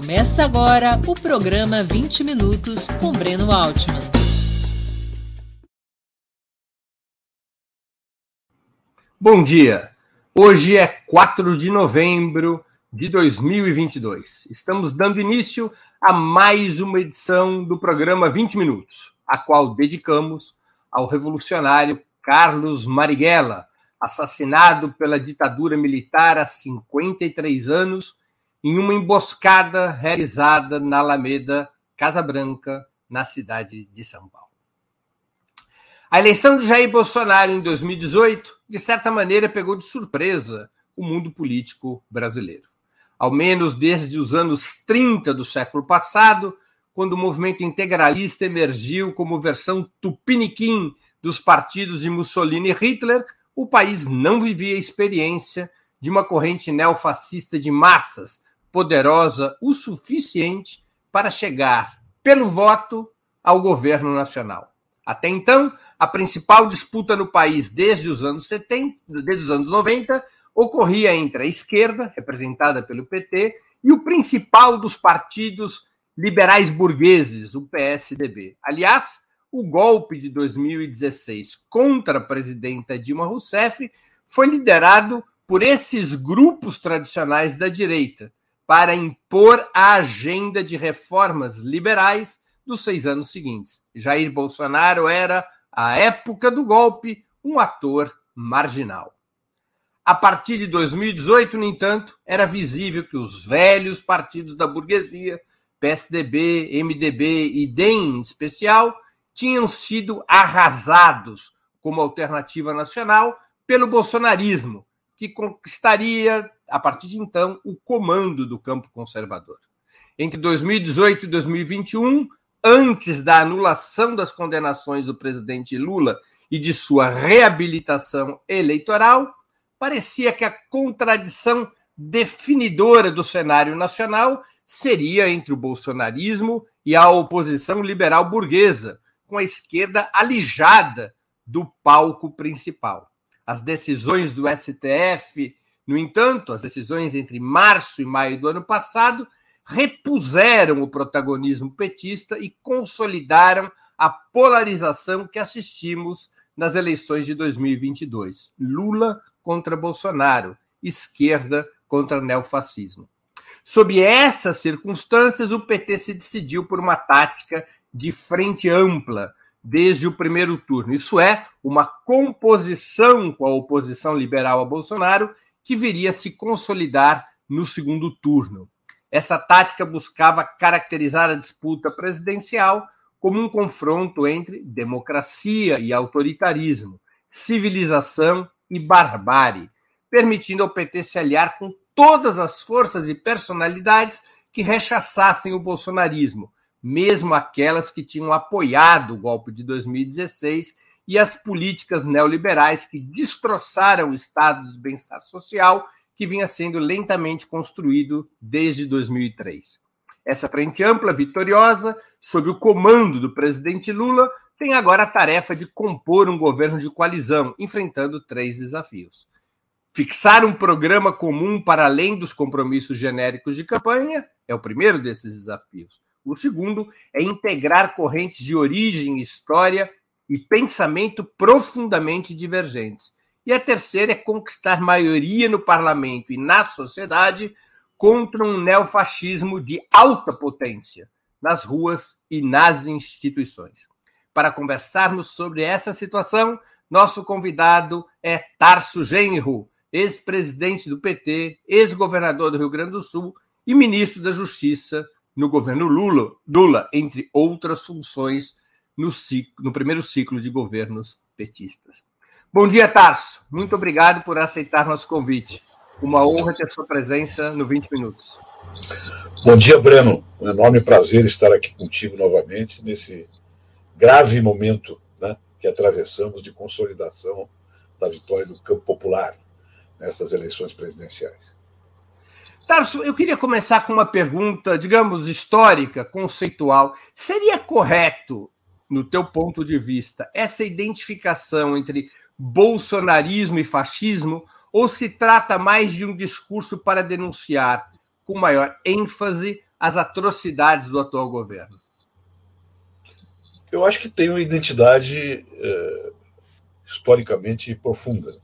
Começa agora o programa 20 Minutos com Breno Altman. Bom dia. Hoje é 4 de novembro de 2022. Estamos dando início a mais uma edição do programa 20 Minutos, a qual dedicamos ao revolucionário Carlos Marighella, assassinado pela ditadura militar há 53 anos em uma emboscada realizada na Alameda Casa Branca, na cidade de São Paulo. A eleição de Jair Bolsonaro em 2018, de certa maneira, pegou de surpresa o mundo político brasileiro. Ao menos desde os anos 30 do século passado, quando o movimento integralista emergiu como versão tupiniquim dos partidos de Mussolini e Hitler, o país não vivia a experiência de uma corrente neofascista de massas poderosa o suficiente para chegar, pelo voto, ao governo nacional. Até então, a principal disputa no país desde os anos 70, desde os anos 90, ocorria entre a esquerda, representada pelo PT, e o principal dos partidos liberais burgueses, o PSDB. Aliás, o golpe de 2016 contra a presidenta Dilma Rousseff foi liderado por esses grupos tradicionais da direita para impor a agenda de reformas liberais dos seis anos seguintes. Jair Bolsonaro era, à época do golpe, um ator marginal. A partir de 2018, no entanto, era visível que os velhos partidos da burguesia, PSDB, MDB e DEM em especial, tinham sido arrasados como alternativa nacional pelo bolsonarismo, que conquistaria, a partir de então, o comando do campo conservador. Entre 2018 e 2021, antes da anulação das condenações do presidente Lula e de sua reabilitação eleitoral, parecia que a contradição definidora do cenário nacional seria entre o bolsonarismo e a oposição liberal burguesa, com a esquerda alijada do palco principal. As decisões do STF, no entanto, as decisões entre março e maio do ano passado, repuseram o protagonismo petista e consolidaram a polarização que assistimos nas eleições de 2022. Lula contra Bolsonaro, esquerda contra neofascismo. Sob essas circunstâncias, o PT se decidiu por uma tática de frente ampla desde o primeiro turno. Isso é, uma composição com a oposição liberal a Bolsonaro que viria a se consolidar no segundo turno. Essa tática buscava caracterizar a disputa presidencial como um confronto entre democracia e autoritarismo, civilização e barbárie, permitindo ao PT se aliar com todas as forças e personalidades que rechaçassem o bolsonarismo, mesmo aquelas que tinham apoiado o golpe de 2016 e as políticas neoliberais que destroçaram o estado de bem-estar social que vinha sendo lentamente construído desde 2003. Essa frente ampla, vitoriosa, sob o comando do presidente Lula, tem agora a tarefa de compor um governo de coalizão, enfrentando três desafios. Fixar um programa comum para além dos compromissos genéricos de campanha é o primeiro desses desafios. O segundo é integrar correntes de origem, história e pensamento profundamente divergentes. E a terceira é conquistar maioria no parlamento e na sociedade contra um neofascismo de alta potência nas ruas e nas instituições. Para conversarmos sobre essa situação, nosso convidado é Tarso Genro, ex-presidente do PT, ex-governador do Rio Grande do Sul e ministro da Justiça no governo Lula, Lula entre outras funções no, ciclo, no primeiro ciclo de governos petistas. Bom dia, Tarso. Muito obrigado por aceitar nosso convite. Uma honra ter sua presença no 20 Minutos. Bom dia, Breno. Um enorme prazer estar aqui contigo novamente nesse grave momento né, que atravessamos de consolidação da vitória do campo popular nessas eleições presidenciais. Tarso, eu queria começar com uma pergunta, digamos, histórica, conceitual. Seria correto, no teu ponto de vista, essa identificação entre bolsonarismo e fascismo, ou se trata mais de um discurso para denunciar com maior ênfase as atrocidades do atual governo? Eu acho que tem uma identidade é, historicamente profunda.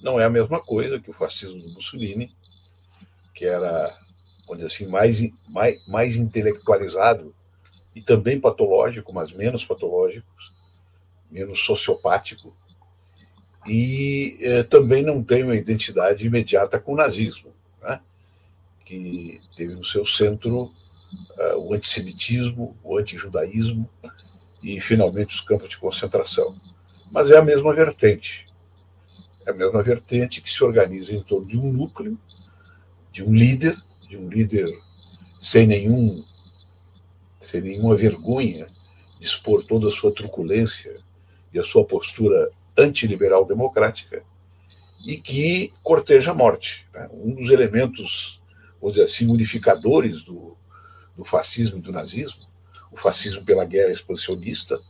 Não é a mesma coisa que o fascismo do Mussolini, que era, onde assim, mais, mais, mais intelectualizado e também patológico, mas menos patológico, menos sociopático, e eh, também não tem uma identidade imediata com o nazismo, né? que teve no seu centro uh, o antissemitismo, o antijudaísmo e, finalmente, os campos de concentração. Mas é a mesma vertente. É a mesma vertente que se organiza em torno de um núcleo, de um líder, de um líder sem nenhum sem nenhuma vergonha expor toda a sua truculência e a sua postura antiliberal democrática e que corteja a morte. Né? Um dos elementos, vamos dizer assim, unificadores do, do fascismo e do nazismo, o fascismo pela guerra expansionista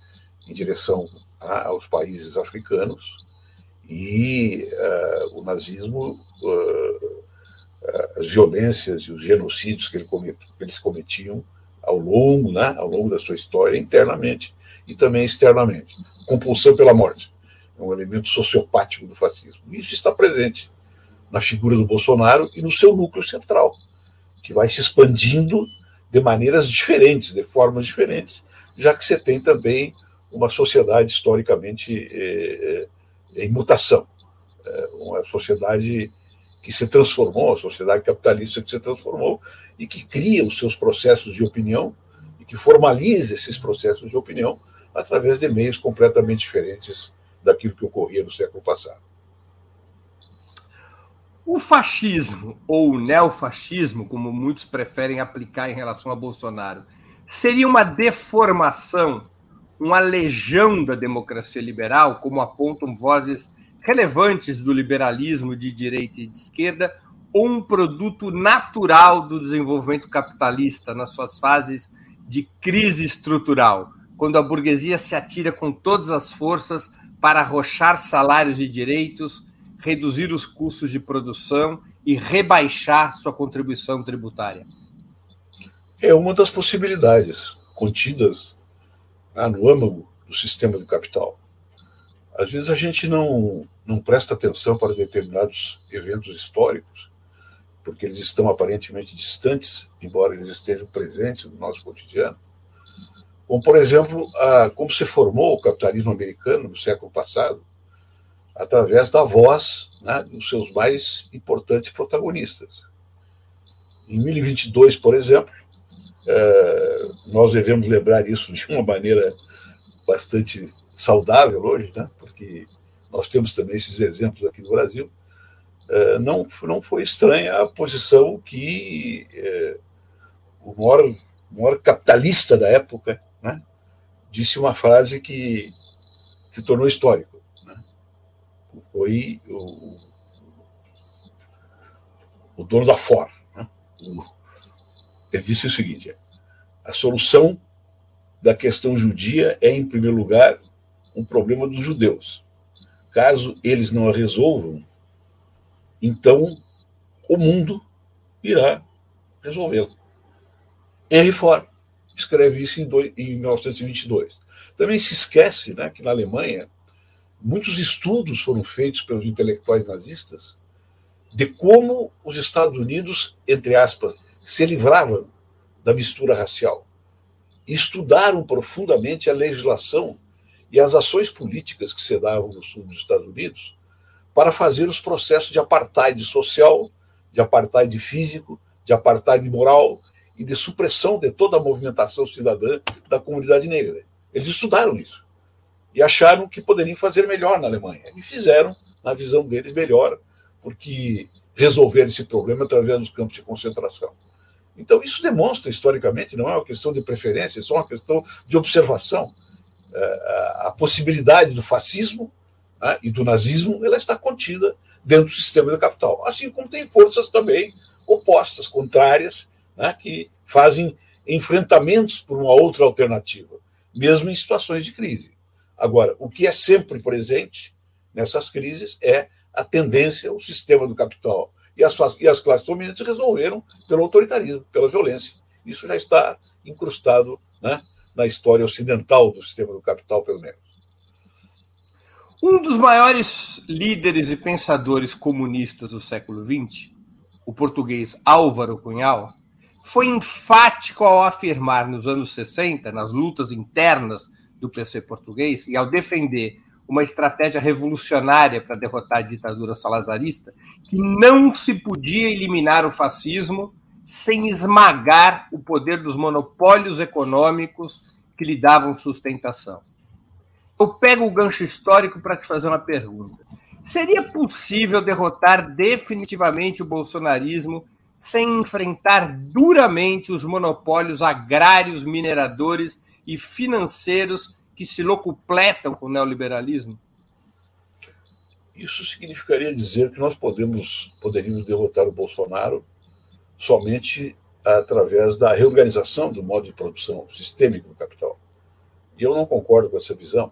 em direção a, aos países africanos e uh, o nazismo, uh, as violências e os genocídios que, ele comet, que eles cometiam ao longo, né, ao longo da sua história, internamente e também externamente. Compulsão pela morte é um elemento sociopático do fascismo. Isso está presente na figura do Bolsonaro e no seu núcleo central, que vai se expandindo de maneiras diferentes, de formas diferentes, já que você tem também uma sociedade historicamente é, é, em mutação, é, uma sociedade que se transformou, a sociedade capitalista que se transformou e que cria os seus processos de opinião e que formaliza esses processos de opinião através de meios completamente diferentes daquilo que ocorria no século passado. O fascismo, ou o neofascismo, como muitos preferem aplicar em relação a Bolsonaro, seria uma deformação, uma legião da democracia liberal, como apontam vozes relevantes do liberalismo de direita e de esquerda, ou um produto natural do desenvolvimento capitalista nas suas fases de crise estrutural, quando a burguesia se atira com todas as forças para arrochar salários e direitos, reduzir os custos de produção e rebaixar sua contribuição tributária? É uma das possibilidades contidas ah, no âmago do sistema do capital. Às vezes a gente não, não presta atenção para determinados eventos históricos, porque eles estão aparentemente distantes, embora eles estejam presentes no nosso cotidiano. Como, por exemplo, a, como se formou o capitalismo americano no século passado, através da voz né, dos seus mais importantes protagonistas. Em 1022, por exemplo, é, nós devemos lembrar isso de uma maneira bastante saudável hoje, né, porque nós temos também esses exemplos aqui no Brasil. É, não, não foi estranha a posição que é, o maior, o maior capitalista da época, né, disse uma frase que se tornou histórico. Né? Foi o, o dono da Ford. Né? Ele disse o seguinte: a solução da questão judia é, em primeiro lugar, um problema dos judeus. Caso eles não a resolvam, então o mundo irá resolvê-lo. Henry Ford escreve isso em, dois, em 1922. Também se esquece né, que na Alemanha muitos estudos foram feitos pelos intelectuais nazistas de como os Estados Unidos, entre aspas, se livravam da mistura racial. Estudaram profundamente a legislação e as ações políticas que se davam no sul dos Estados Unidos para fazer os processos de apartheid social, de apartheid físico, de apartheid moral e de supressão de toda a movimentação cidadã da comunidade negra. Eles estudaram isso e acharam que poderiam fazer melhor na Alemanha. E fizeram, na visão deles, melhor, porque resolveram esse problema através dos campos de concentração. Então, isso demonstra, historicamente, não é uma questão de preferência, é só uma questão de observação. É, a possibilidade do fascismo né, e do nazismo ela está contida dentro do sistema do capital. Assim como tem forças também opostas, contrárias, né, que fazem enfrentamentos por uma outra alternativa, mesmo em situações de crise. Agora, o que é sempre presente nessas crises é a tendência, o sistema do capital e as, e as classes dominantes resolveram pelo autoritarismo, pela violência. Isso já está incrustado né, na história ocidental do sistema do capital, pelo menos. Um dos maiores líderes e pensadores comunistas do século XX, o português Álvaro Cunhal, foi enfático ao afirmar nos anos 60, nas lutas internas do PC português, e ao defender uma estratégia revolucionária para derrotar a ditadura salazarista, que não se podia eliminar o fascismo sem esmagar o poder dos monopólios econômicos que lhe davam sustentação. Eu pego o gancho histórico para te fazer uma pergunta. Seria possível derrotar definitivamente o bolsonarismo sem enfrentar duramente os monopólios agrários, mineradores e financeiros que se locupletam com o neoliberalismo? Isso significaria dizer que nós podemos, poderíamos derrotar o Bolsonaro somente através da reorganização do modo de produção sistêmico do capital. E eu não concordo com essa visão.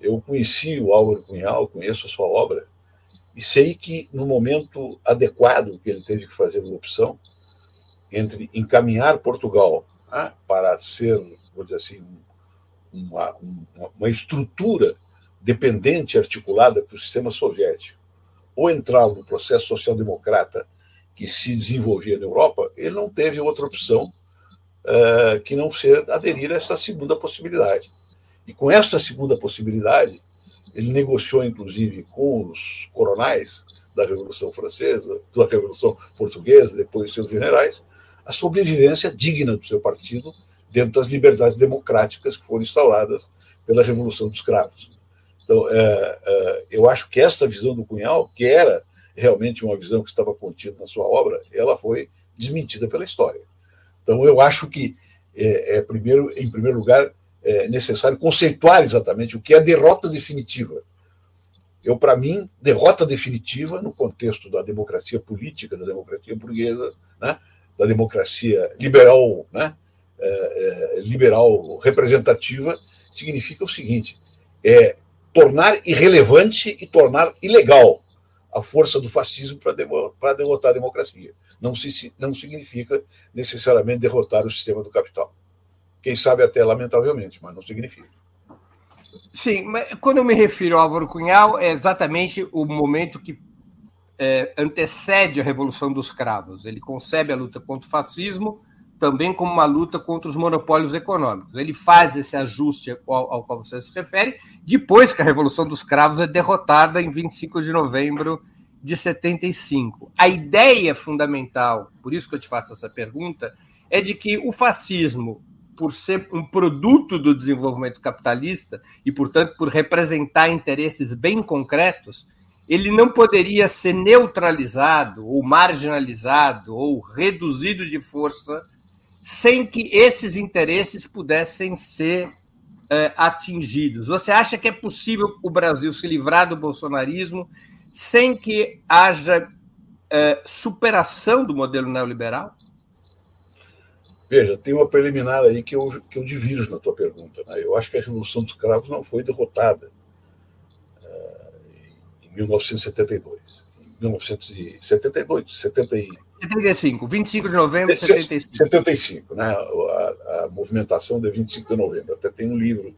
Eu conheci o Álvaro Cunhal, conheço a sua obra, e sei que no momento adequado que ele teve que fazer uma opção entre encaminhar Portugal né, para ser, vou dizer assim, uma, uma, uma estrutura dependente, articulada para o sistema soviético, ou entrar no processo social-democrata que se desenvolvia na Europa, ele não teve outra opção uh, que não ser aderir a essa segunda possibilidade. E com essa segunda possibilidade, ele negociou, inclusive, com os coronais da Revolução Francesa, da Revolução Portuguesa, depois seus generais, a sobrevivência digna do seu partido dentro das liberdades democráticas que foram instauradas pela Revolução dos Cravos. Então, é, é, eu acho que esta visão do Cunhal, que era realmente uma visão que estava contida na sua obra, ela foi desmentida pela história. Então, eu acho que, é, é primeiro, em primeiro lugar, é necessário conceituar exatamente o que é derrota definitiva. Eu, para mim, derrota definitiva, no contexto da democracia política, da democracia burguesa, né, da democracia liberal, né, é, é, liberal representativa significa o seguinte: é tornar irrelevante e tornar ilegal a força do fascismo para derrotar a democracia. Não, se, não significa necessariamente derrotar o sistema do capital. Quem sabe até lamentavelmente, mas não significa. Sim, mas quando eu me refiro ao Álvaro Cunhal, é exatamente o momento que é, antecede a Revolução dos Cravos. Ele concebe a luta contra o fascismo também como uma luta contra os monopólios econômicos. Ele faz esse ajuste ao, ao qual você se refere, depois que a Revolução dos Cravos é derrotada em 25 de novembro de 75. A ideia fundamental, por isso que eu te faço essa pergunta, é de que o fascismo, por ser um produto do desenvolvimento capitalista e, portanto, por representar interesses bem concretos, ele não poderia ser neutralizado ou marginalizado ou reduzido de força sem que esses interesses pudessem ser é, atingidos. Você acha que é possível o Brasil se livrar do bolsonarismo sem que haja é, superação do modelo neoliberal? Veja, tem uma preliminar aí que eu, que eu divirjo na tua pergunta. Né? Eu acho que a Revolução dos Cravos não foi derrotada é, em 1972. Em 1972, 70 75, 25 de novembro de 75. 75, né? A, a, movimentação de 25 de novembro. Até tem um livro.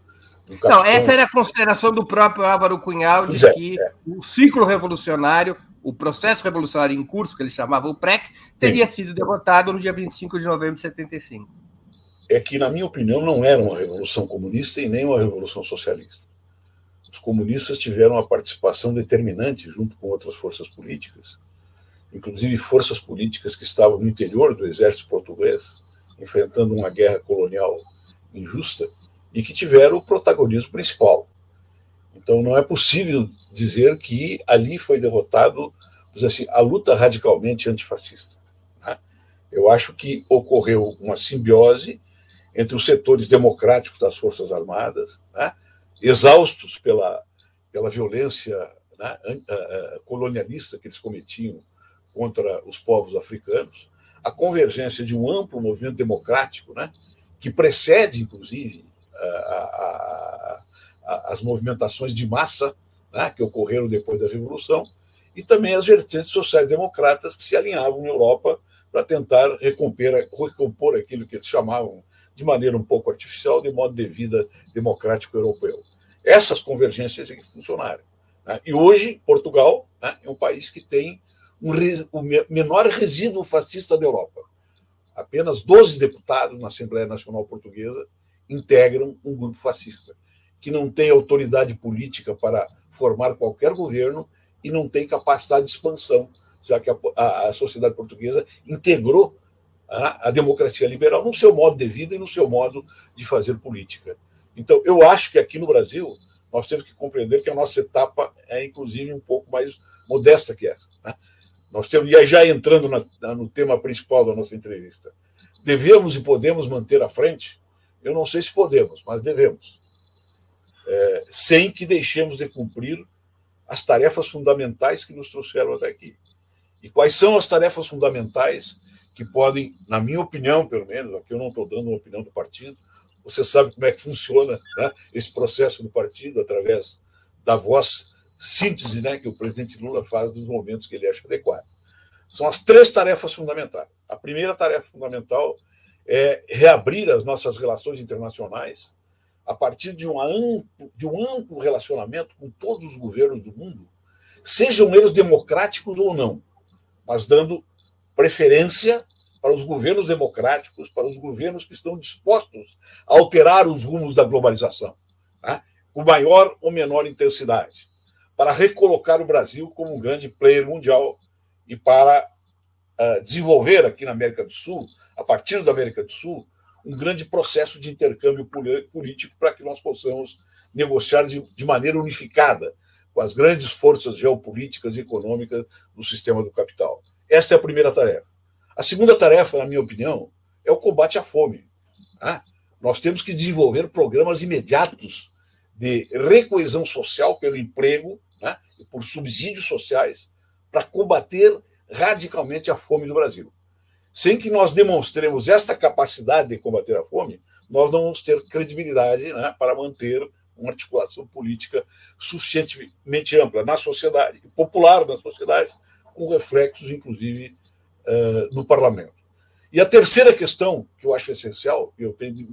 Um Não, essa era a consideração do próprio Álvaro Cunhal, de é, que é. o ciclo revolucionário, o processo revolucionário em curso, que ele chamava o PREC, teria Sim. sido derrotado no dia 25 de novembro de 75. É que, na minha opinião, não era uma revolução comunista e nem uma revolução socialista. Os comunistas tiveram uma participação determinante, junto com outras forças políticas, inclusive forças políticas que estavam no interior do exército português, enfrentando uma guerra colonial injusta, e que tiveram o protagonismo principal. Então, não é possível dizer que ali foi derrotado assim, a luta radicalmente antifascista. Né? Eu acho que ocorreu uma simbiose entre os setores democráticos das Forças Armadas, né? exaustos pela, pela violência né? colonialista que eles cometiam contra os povos africanos, a convergência de um amplo movimento democrático, né, que precede, inclusive, a, a, a, as movimentações de massa né, que ocorreram depois da Revolução, e também as vertentes sociais-democratas que se alinhavam na Europa para tentar recompor, aquilo que eles chamavam de maneira um pouco artificial de modo de vida democrático europeu. Essas convergências é que funcionaram. Né? E hoje, Portugal né, é um país que tem um, o menor resíduo fascista da Europa. Apenas 12 deputados na Assembleia Nacional Portuguesa integram um grupo fascista, que não tem autoridade política para formar qualquer governo e não tem capacidade de expansão, já que a, a, a sociedade portuguesa integrou a, a, democracia liberal no seu modo de vida e no seu modo de fazer política. Então, eu acho que aqui no Brasil nós temos que compreender que a nossa etapa é, inclusive, um pouco mais modesta que essa. Né? Nós temos, e aí já entrando na, no tema principal da nossa entrevista, devemos e podemos manter à frente? Eu não sei se podemos, mas devemos. É, sem que deixemos de cumprir as tarefas fundamentais que nos trouxeram até aqui. E quais são as tarefas fundamentais que podem, na minha opinião, pelo menos, aqui eu não estou dando uma opinião do partido, você sabe como é que funciona né, esse processo do partido, através da voz síntese né, que o presidente Lula faz nos momentos que ele acha adequado. São as três tarefas fundamentais. A primeira tarefa fundamental é reabrir as nossas relações internacionais a partir de, uma amplo, de um amplo relacionamento com todos os governos do mundo, sejam eles democráticos ou não, mas dando preferência para os governos democráticos, para os governos que estão dispostos a alterar os rumos da globalização, né? com maior ou menor intensidade, para recolocar o Brasil como um grande player mundial e para uh, desenvolver aqui na América do Sul, a partir da América do Sul, um grande processo de intercâmbio político para que nós possamos negociar de, de maneira unificada com as grandes forças geopolíticas e econômicas do sistema do capital. Esta é a primeira tarefa. A segunda tarefa, na minha opinião, é o combate à fome. Tá? Nós temos que desenvolver programas imediatos de recoesão social pelo emprego e por subsídios sociais para combater radicalmente a fome no Brasil. Sem que nós demonstremos esta capacidade de combater a fome, nós não vamos ter credibilidade né, para manter uma articulação política suficientemente ampla na sociedade, popular na sociedade, com reflexos, inclusive, uh, no parlamento. E a terceira questão, que eu acho essencial, eu tenho,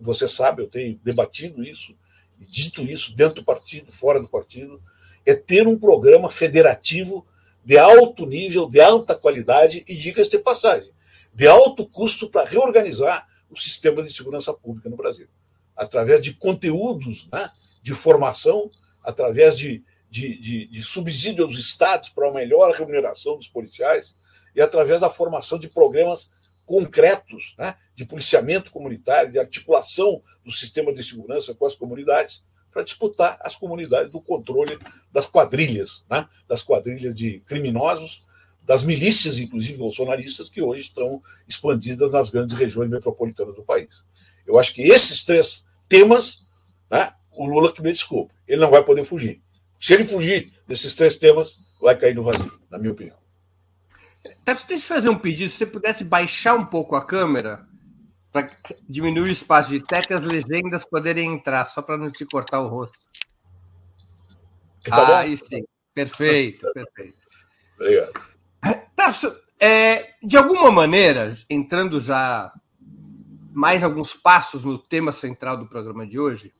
você sabe, eu tenho debatido isso, dito isso dentro do partido, fora do partido, é ter um programa federativo de alto nível, de alta qualidade e, dicas de passagem, de alto custo para reorganizar o sistema de segurança pública no Brasil, através de conteúdos né, de formação, através de, de, de, de subsídio aos estados para uma melhor remuneração dos policiais, e através da formação de programas concretos né, de policiamento comunitário, de articulação do sistema de segurança com as comunidades, para disputar as comunidades do controle das quadrilhas, né, das quadrilhas de criminosos, das milícias, inclusive bolsonaristas, que hoje estão expandidas nas grandes regiões metropolitanas do país. Eu acho que esses três temas, né, o Lula que me desculpe, ele não vai poder fugir. Se ele fugir desses três temas, vai cair no vazio, na minha opinião. Deixa eu fazer um pedido. Se você pudesse baixar um pouco a câmera para diminuir o espaço de teto e as legendas poderem entrar, só para não te cortar o rosto. Tá ah, isso sim. Perfeito, perfeito. Obrigado. Tarso, é, de alguma maneira, entrando já mais alguns passos no tema central do programa de hoje,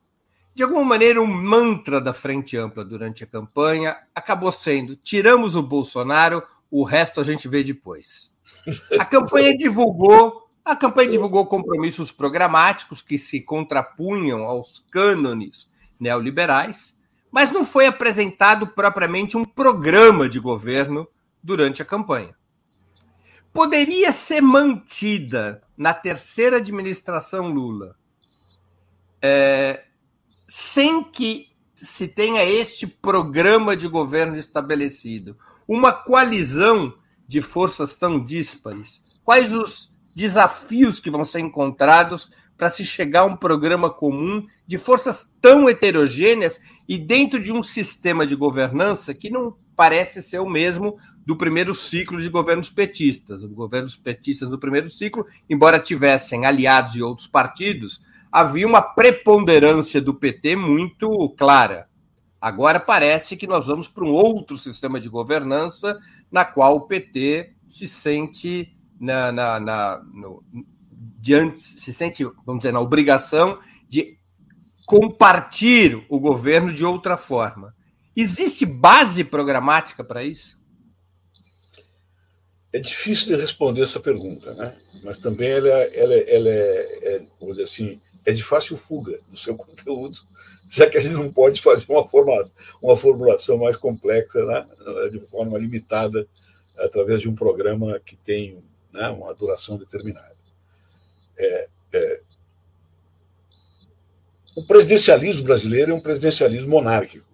de alguma maneira, um mantra da Frente Ampla durante a campanha acabou sendo: tiramos o Bolsonaro, o resto a gente vê depois. A campanha divulgou, a campanha divulgou compromissos programáticos que se contrapunham aos cânones neoliberais, mas não foi apresentado propriamente um programa de governo durante a campanha. Poderia ser mantida na terceira administração Lula, é, sem que se tenha este programa de governo estabelecido, uma coalizão de forças tão díspares? Quais os desafios que vão ser encontrados para se chegar a um programa comum de forças tão heterogêneas e dentro de um sistema de governança que não parece ser o mesmo do primeiro ciclo de governos petistas. Os governos petistas do primeiro ciclo, embora tivessem aliados de outros partidos, havia uma preponderância do PT muito clara. Agora parece que nós vamos para um outro sistema de governança, na qual o PT se sente na, na, na no, diante, se sente, vamos dizer, na obrigação de compartilhar o governo de outra forma. Existe base programática para isso? É difícil de responder essa pergunta, né? mas também ela, ela, ela é, é, vamos dizer assim, é de fácil fuga do seu conteúdo, já que a gente não pode fazer uma, forma, uma formulação mais complexa, né? de forma limitada, através de um programa que tem né, uma duração determinada. É, é, o presidencialismo brasileiro é um presidencialismo monárquico.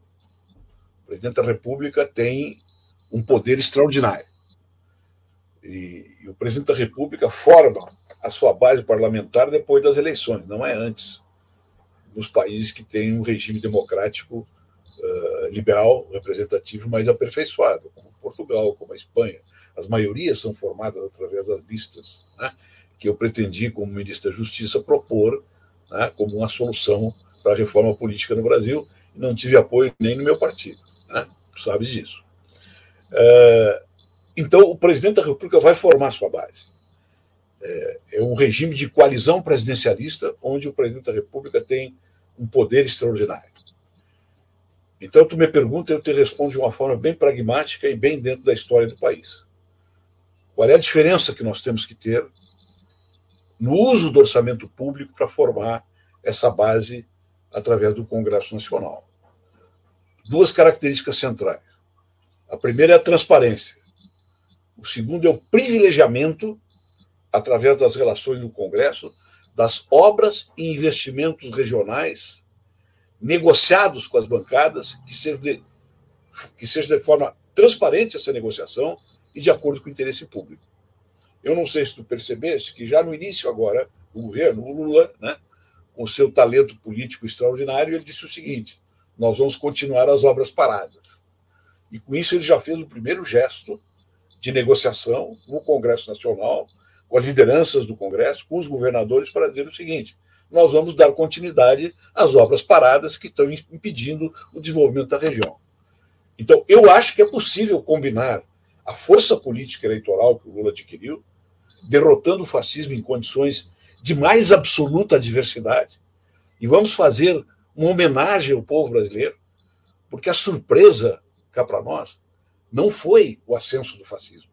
O presidente da República tem um poder extraordinário. E, e, o presidente da República forma a sua base parlamentar depois das eleições, não é antes. Nos países que têm um regime democrático uh, liberal, representativo mais aperfeiçoado, como Portugal, como a Espanha. As maiorias são formadas através das listas, né, que eu pretendi, como ministro da Justiça, propor né, como uma solução para a reforma política no Brasil, e não tive apoio nem no meu partido. Né, sabes disso. Uh, então, o presidente da República vai formar sua base. É, é, um regime de coalizão presidencialista, onde o presidente da República tem um poder extraordinário. Então, tu me pergunta, eu te respondo de uma forma bem pragmática e bem dentro da história do país. Qual é a diferença que nós temos que ter no uso do orçamento público para formar essa base através do Congresso Nacional? Duas características centrais. A primeira é a transparência. O segundo é o privilegiamento, através das relações do Congresso, das obras e investimentos regionais negociados com as bancadas, que seja de, que seja de forma transparente essa negociação e de acordo com o interesse público. Eu não sei se tu percebeste que já no início agora, o governo, o Lula, né, com seu talento político extraordinário, ele disse o seguinte: nós vamos continuar as obras paradas. E com isso ele já fez o primeiro gesto de negociação no Congresso Nacional, com as lideranças do Congresso, com os governadores, para dizer o seguinte: nós vamos dar continuidade às obras paradas que estão impedindo o desenvolvimento da região. Então, eu acho que é possível combinar a força política eleitoral que o Lula adquiriu, derrotando o fascismo em condições de mais absoluta adversidade, e vamos fazer uma homenagem ao povo brasileiro, porque a surpresa cá para nós não foi o ascenso do fascismo,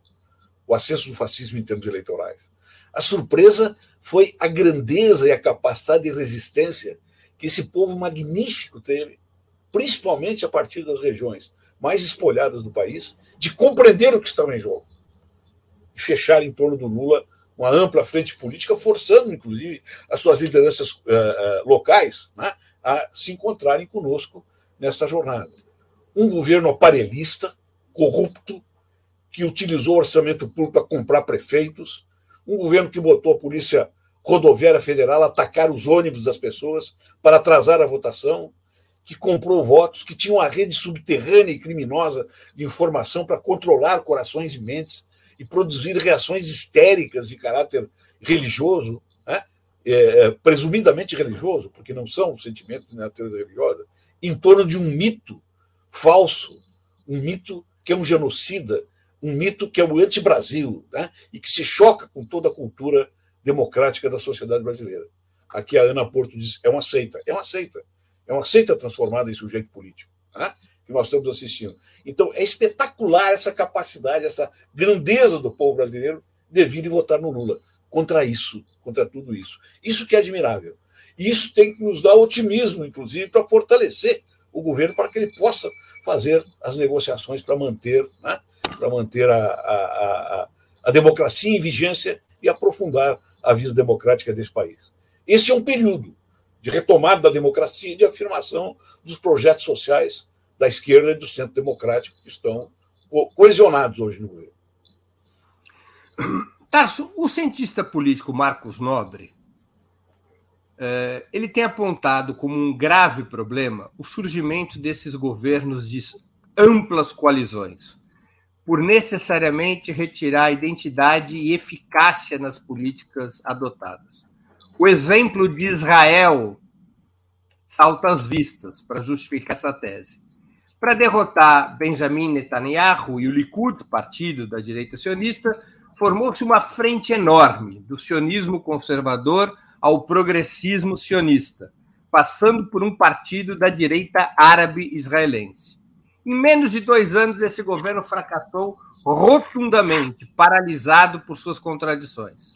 o ascenso do fascismo em termos eleitorais. A surpresa foi a grandeza e a capacidade de resistência que esse povo magnífico teve, principalmente a partir das regiões mais espolhadas do país, de compreender o que estava em jogo. E fechar em torno do Lula uma ampla frente política, forçando, inclusive, as suas lideranças uh, locais né, a se encontrarem conosco nesta jornada. Um governo aparelhista, corrupto, que utilizou o orçamento público para comprar prefeitos, um governo que botou a Polícia Rodoviária Federal a atacar os ônibus das pessoas para atrasar a votação, que comprou votos, que tinha uma rede subterrânea e criminosa de informação para controlar corações e mentes e produzir reações histéricas de caráter religioso, né? é, é presumidamente religioso, porque não são sentimentos de natureza religiosa, em torno de um mito falso, um mito que é um genocida, um mito que é o anti-Brasil, né? e que se choca com toda a cultura democrática da sociedade brasileira. Aqui a Ana Porto diz: é uma seita. É uma seita. É uma seita transformada em sujeito político, né? que nós estamos assistindo. Então, é espetacular essa capacidade, essa grandeza do povo brasileiro de vir e votar no Lula. Contra isso, contra tudo isso. Isso que é admirável. E isso tem que nos dar otimismo, inclusive, para fortalecer o governo para que ele possa fazer as negociações para manter, né? para manter a, a, a, a democracia em vigência e aprofundar a vida democrática desse país. Esse é um período de retomada da democracia e de afirmação dos projetos sociais da esquerda e do centro democrático que estão coesionados hoje no governo. Tarso, o cientista político Marcos Nobre é, ele tem apontado como um grave problema o surgimento desses governos de amplas coalizões por necessariamente retirar a identidade e eficácia nas políticas adotadas. O exemplo de Israel salta às vistas para justificar essa tese. Para derrotar Benjamin Netanyahu e o Likud, partido da direita sionista, formou-se uma frente enorme, do sionismo conservador ao progressismo sionista, passando por um partido da direita árabe israelense. Em menos de dois anos, esse governo fracassou rotundamente, paralisado por suas contradições.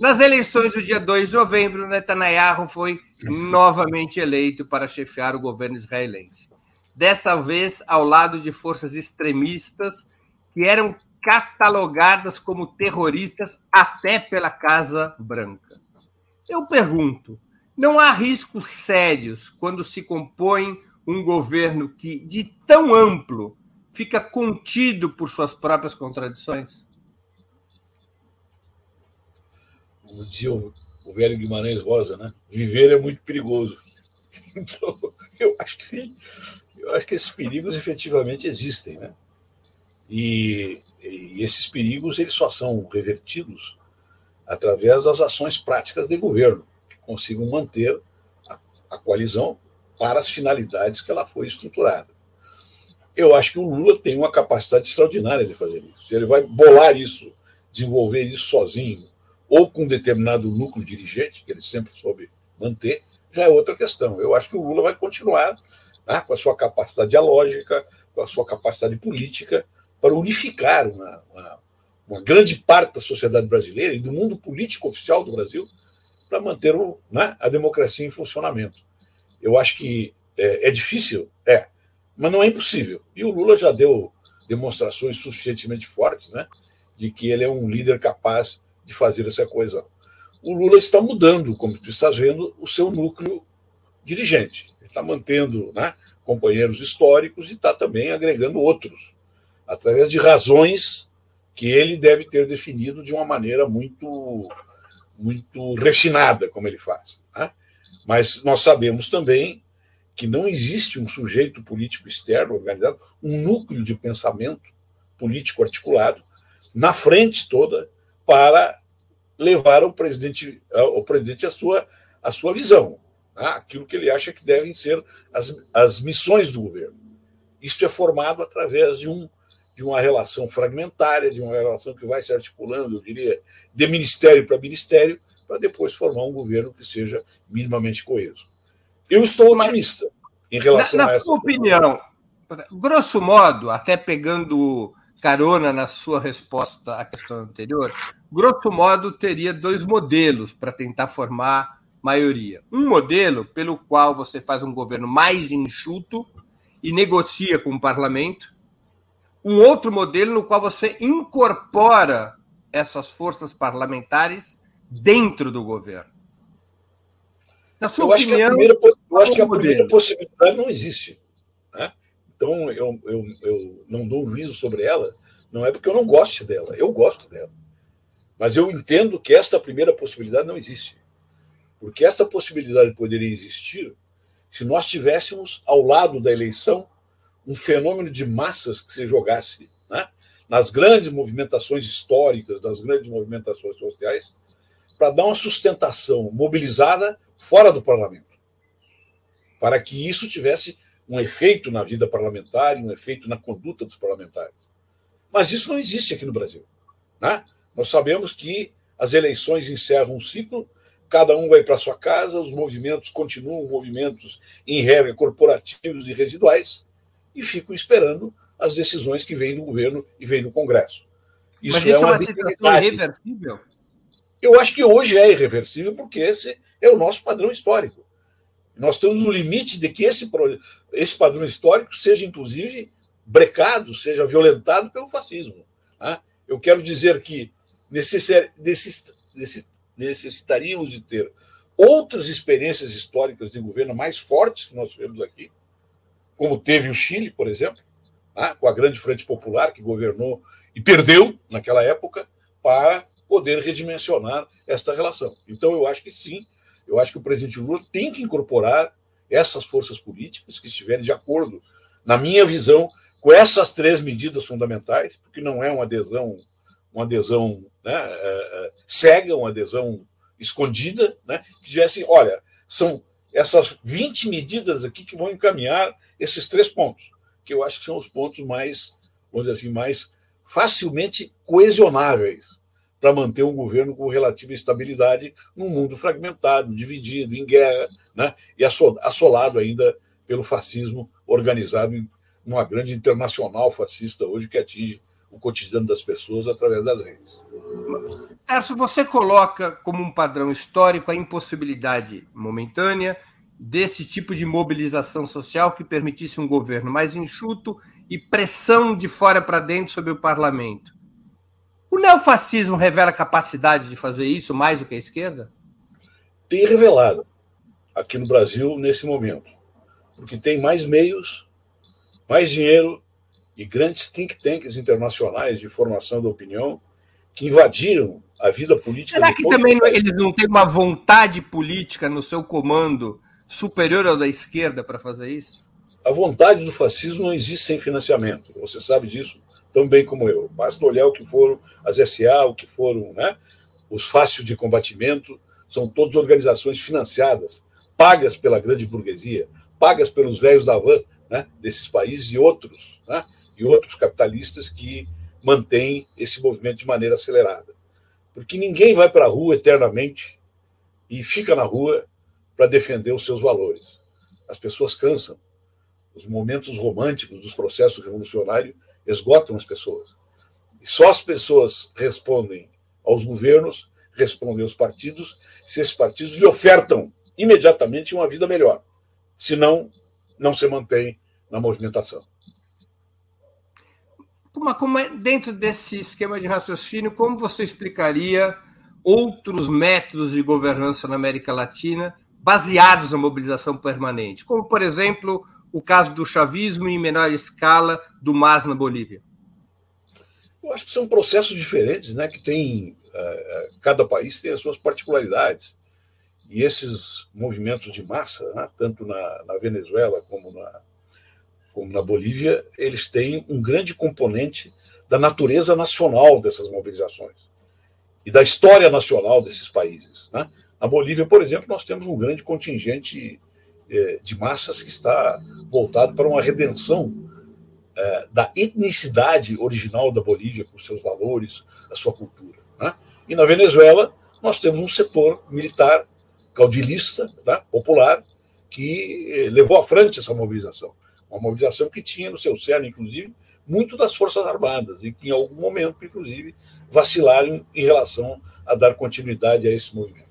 Nas eleições do dia 2 de novembro, Netanyahu foi novamente eleito para chefiar o governo israelense. Dessa vez ao lado de forças extremistas que eram catalogadas como terroristas até pela Casa Branca. Eu pergunto: não há riscos sérios quando se compõe um governo que, de tão amplo, fica contido por suas próprias contradições? Como dizia o, velho Guimarães Rosa, né? Viver é muito perigoso. Então, eu acho que sim. Eu acho que esses perigos efetivamente existem, né? E e esses perigos eles só são revertidos através das ações práticas de governo, que consigam manter a, a coalizão para as finalidades que ela foi estruturada. Eu acho que o Lula tem uma capacidade extraordinária de fazer isso. Ele vai bolar isso, desenvolver isso sozinho, ou com determinado núcleo dirigente, que ele sempre soube manter, já é outra questão. Eu acho que o Lula vai continuar né, com a sua capacidade dialógica, com a sua capacidade política, para unificar uma, uma, uma, grande parte da sociedade brasileira e do mundo político oficial do Brasil para manter o, né, a democracia em funcionamento. Eu acho que é, é, difícil, é, mas não é impossível. E o Lula já deu demonstrações suficientemente fortes né, de que ele é um líder capaz de fazer essa coisa. O Lula está mudando, como tu estás vendo, o seu núcleo dirigente. Ele está mantendo né, companheiros históricos e está também agregando outros através de razões que ele deve ter definido de uma maneira muito muito refinada, como ele faz. Né? Mas nós sabemos também que não existe um sujeito político externo organizado, um núcleo de pensamento político articulado na frente toda para levar o presidente, o presidente a sua, a sua visão, né? aquilo que ele acha que devem ser as, as missões do governo. Isto é formado através de um de uma relação fragmentária, de uma relação que vai se articulando, eu diria, de ministério para ministério, para depois formar um governo que seja minimamente coeso. Eu estou otimista Mas, em relação na, na a essa. Na sua opinião, grosso modo, até pegando carona na sua resposta à questão anterior, grosso modo teria dois modelos para tentar formar maioria. Um modelo pelo qual você faz um governo mais enxuto e negocia com o parlamento, um outro modelo no qual você incorpora essas forças parlamentares dentro do governo. Na sua eu opinião, acho que a primeira, eu acho que a primeira possibilidade não existe. Né? Então, eu, eu, eu não dou um juízo sobre ela, não é porque eu não goste dela, eu gosto dela. Mas eu entendo que esta primeira possibilidade não existe. Porque esta possibilidade poderia existir se nós tivéssemos, ao lado da eleição, um fenômeno de massas que se jogasse né, nas grandes movimentações históricas, das grandes movimentações sociais, para dar uma sustentação mobilizada fora do parlamento, para que isso tivesse um efeito na vida parlamentar e um efeito na conduta dos parlamentares. Mas isso não existe aqui no Brasil. Né? Nós sabemos que as eleições encerram um ciclo, cada um vai para sua casa, os movimentos continuam movimentos, em regra, corporativos e residuais, e ficam esperando as decisões que vêm do governo e vêm do Congresso. Isso, Mas isso é uma, é uma situação irreversível? Eu acho que hoje é irreversível, porque esse é o nosso padrão histórico. Nós estamos no limite de que esse, esse padrão histórico seja, inclusive, brecado, seja violentado pelo fascismo. Tá? Eu quero dizer que necessitaríamos de ter outras experiências históricas de governo mais fortes que nós tivemos aqui, como teve o Chile, por exemplo, né, com a Grande Frente Popular, que governou e perdeu naquela época, para poder redimensionar esta relação. Então, eu acho que sim, eu acho que o presidente Lula tem que incorporar essas forças políticas que estiverem de acordo, na minha visão, com essas três medidas fundamentais, porque não é uma adesão, uma adesão né, é, é cega, uma adesão escondida, né, que tivesse, olha, são essas 20 medidas aqui que vão encaminhar esses três pontos, que eu acho que são os pontos mais, vamos dizer assim, mais facilmente coesionáveis para manter um governo com relativa estabilidade num mundo fragmentado, dividido, em guerra, né? e assolado ainda pelo fascismo organizado em uma grande internacional fascista hoje que atinge o cotidiano das pessoas através das redes. Tarso, você coloca como um padrão histórico a impossibilidade momentânea desse tipo de mobilização social que permitisse um governo mais enxuto e pressão de fora para dentro sobre o parlamento. O neofascismo revela capacidade de fazer isso mais do que a esquerda? Tem revelado aqui no Brasil nesse momento, porque tem mais meios, mais dinheiro e grandes think tanks internacionais de formação da opinião que invadiram a vida política. Será que também eles não têm uma vontade política no seu comando superior ao da esquerda para fazer isso? A vontade do fascismo não existe sem financiamento. Você sabe disso tão bem como eu. Basta olhar o que foram as SA, o que foram né, os fáceis de combatimento, são todas organizações financiadas, pagas pela grande burguesia, pagas pelos velhos da van né, desses países e outros, né, e outros capitalistas que mantêm esse movimento de maneira acelerada. Porque ninguém vai para a rua eternamente e fica na rua para defender os seus valores. As pessoas cansam. Os momentos românticos dos processos revolucionários esgotam as pessoas. E só as pessoas respondem aos governos, respondem aos partidos, se esses partidos lhe ofertam imediatamente uma vida melhor. Senão, não se mantém na movimentação. Como, como é, dentro desse esquema de raciocínio, como você explicaria outros métodos de governança na América Latina baseados na mobilização permanente? Como, por exemplo, o caso do chavismo em menor escala, do MAS na Bolívia? Eu acho que são processos diferentes, né? Que tem uh, cada país tem as suas particularidades e esses movimentos de massa, né, tanto na, na, Venezuela como na, como na Bolívia, eles têm um grande componente da natureza nacional dessas mobilizações e da história nacional desses países. Né? Na Bolívia, por exemplo, nós temos um grande contingente é, de massas que está voltado para uma redenção é, da etnicidade original da Bolívia, com seus valores, a sua cultura. Né? E na Venezuela, nós temos um setor militar caudilista, né, popular, que é, levou à frente essa mobilização. Uma mobilização que tinha no seu cerne, inclusive, muito das Forças Armadas, e que em algum momento, inclusive, vacilaram em relação a dar continuidade a esse movimento.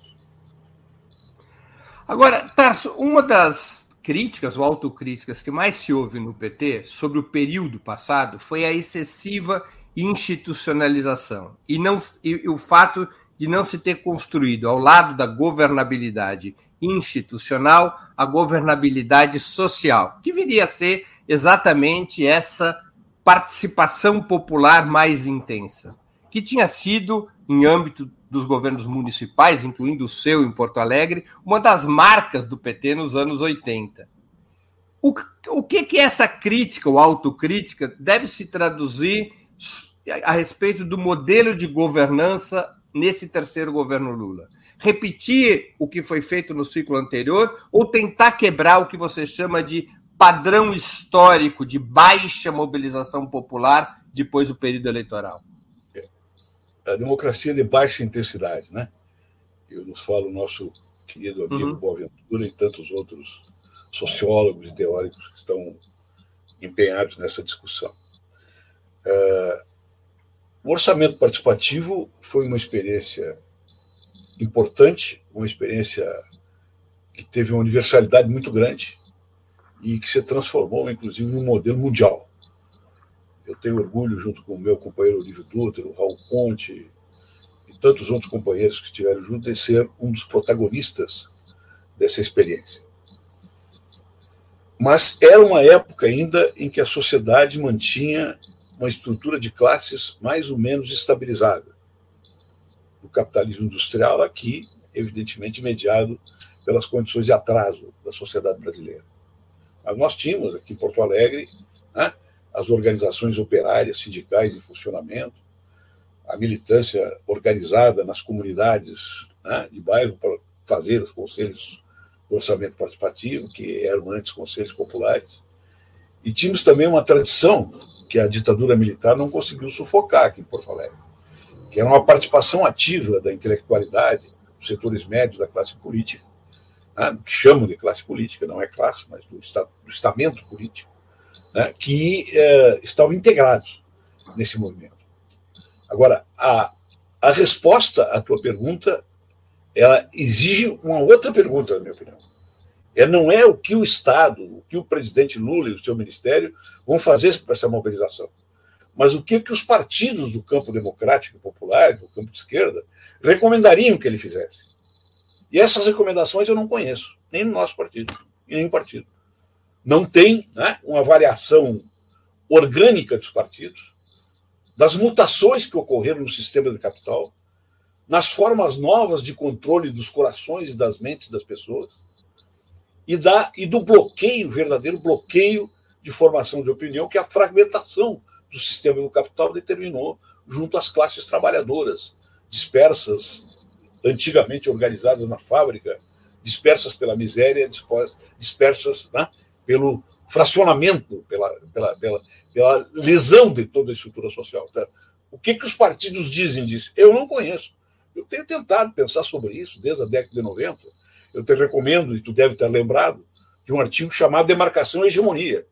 Agora, Tarso, uma das críticas ou autocríticas que mais se ouve no PT sobre o período passado foi a excessiva institucionalização e, não, e, e o fato de não se ter construído, ao lado da governabilidade institucional, a governabilidade social, que viria a ser exatamente essa participação popular mais intensa, que tinha sido, em âmbito dos governos municipais, incluindo o seu em Porto Alegre, uma das marcas do PT nos anos 80. O, o que, que essa crítica ou autocrítica deve se traduzir a respeito do modelo de governança nesse terceiro governo Lula? Repetir o que foi feito no ciclo anterior ou tentar quebrar o que você chama de padrão histórico de baixa mobilização popular depois do período eleitoral? a democracia de baixa intensidade, né? Eu nos falo o nosso querido amigo uhum. Boaventura e tantos outros sociólogos e teóricos que estão empenhados nessa discussão. Uh, o orçamento participativo foi uma experiência importante, uma experiência que teve uma universalidade muito grande e que se transformou, inclusive, num modelo mundial. Eu tenho orgulho, junto com o meu companheiro Olívio Dutra, o Raul Conte e tantos outros companheiros que estiveram juntos, de ser um dos protagonistas dessa experiência. Mas era uma época ainda em que a sociedade mantinha uma estrutura de classes mais ou menos estabilizada. O capitalismo industrial aqui, evidentemente, mediado pelas condições de atraso da sociedade brasileira. Mas nós tínhamos aqui em Porto Alegre né, as organizações operárias, sindicais em funcionamento, a militância organizada nas comunidades né, de bairro para fazer os conselhos do orçamento participativo, que eram antes conselhos populares. E tínhamos também uma tradição que a ditadura militar não conseguiu sufocar aqui em Porto Alegre, que era uma participação ativa da intelectualidade, dos setores médios da classe política, né, que chamam de classe política, não é classe, mas do, do estamento político, né, que eh, estavam integrados nesse movimento. Agora, a, a resposta à tua pergunta, ela exige uma outra pergunta, na minha opinião. É, não é o que o Estado, o que o presidente Lula e o seu ministério vão fazer para essa mobilização, mas o que, que os partidos do campo democrático e popular, do campo de esquerda, recomendariam que ele fizesse. E essas recomendações eu não conheço, nem no nosso partido, em nenhum partido. Não tem né, uma variação orgânica dos partidos, das mutações que ocorreram no sistema de capital, nas formas novas de controle dos corações e das mentes das pessoas, e, da, e do bloqueio, verdadeiro bloqueio de formação de opinião, que a fragmentação do sistema do capital determinou junto às classes trabalhadoras, dispersas antigamente organizadas na fábrica, dispersas pela miséria, dispersas né, pelo fracionamento, pela, pela, pela, pela lesão de toda a estrutura social. Tá? O que, que os partidos dizem disso? Eu não conheço. Eu tenho tentado pensar sobre isso desde a década de 90. Eu te recomendo, e tu deve ter lembrado, de um artigo chamado Demarcação e Hegemonia,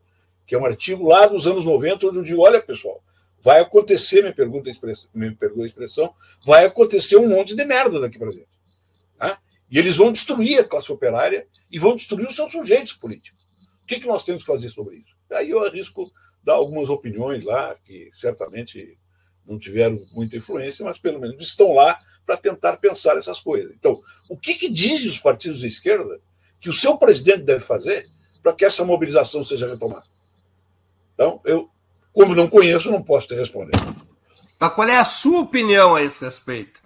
que é um artigo lá dos anos 90, onde eu digo: olha, pessoal, vai acontecer, me pergunta me perdoa a expressão, vai acontecer um monte de merda daqui para frente. Tá? E eles vão destruir a classe operária e vão destruir os seus sujeitos políticos. O que, que nós temos que fazer sobre isso? Aí eu arrisco dar algumas opiniões lá, que certamente não tiveram muita influência, mas pelo menos estão lá para tentar pensar essas coisas. Então, o que, que dizem os partidos de esquerda que o seu presidente deve fazer para que essa mobilização seja retomada? Então, eu como não conheço, não posso te responder. Mas qual é a sua opinião a esse respeito?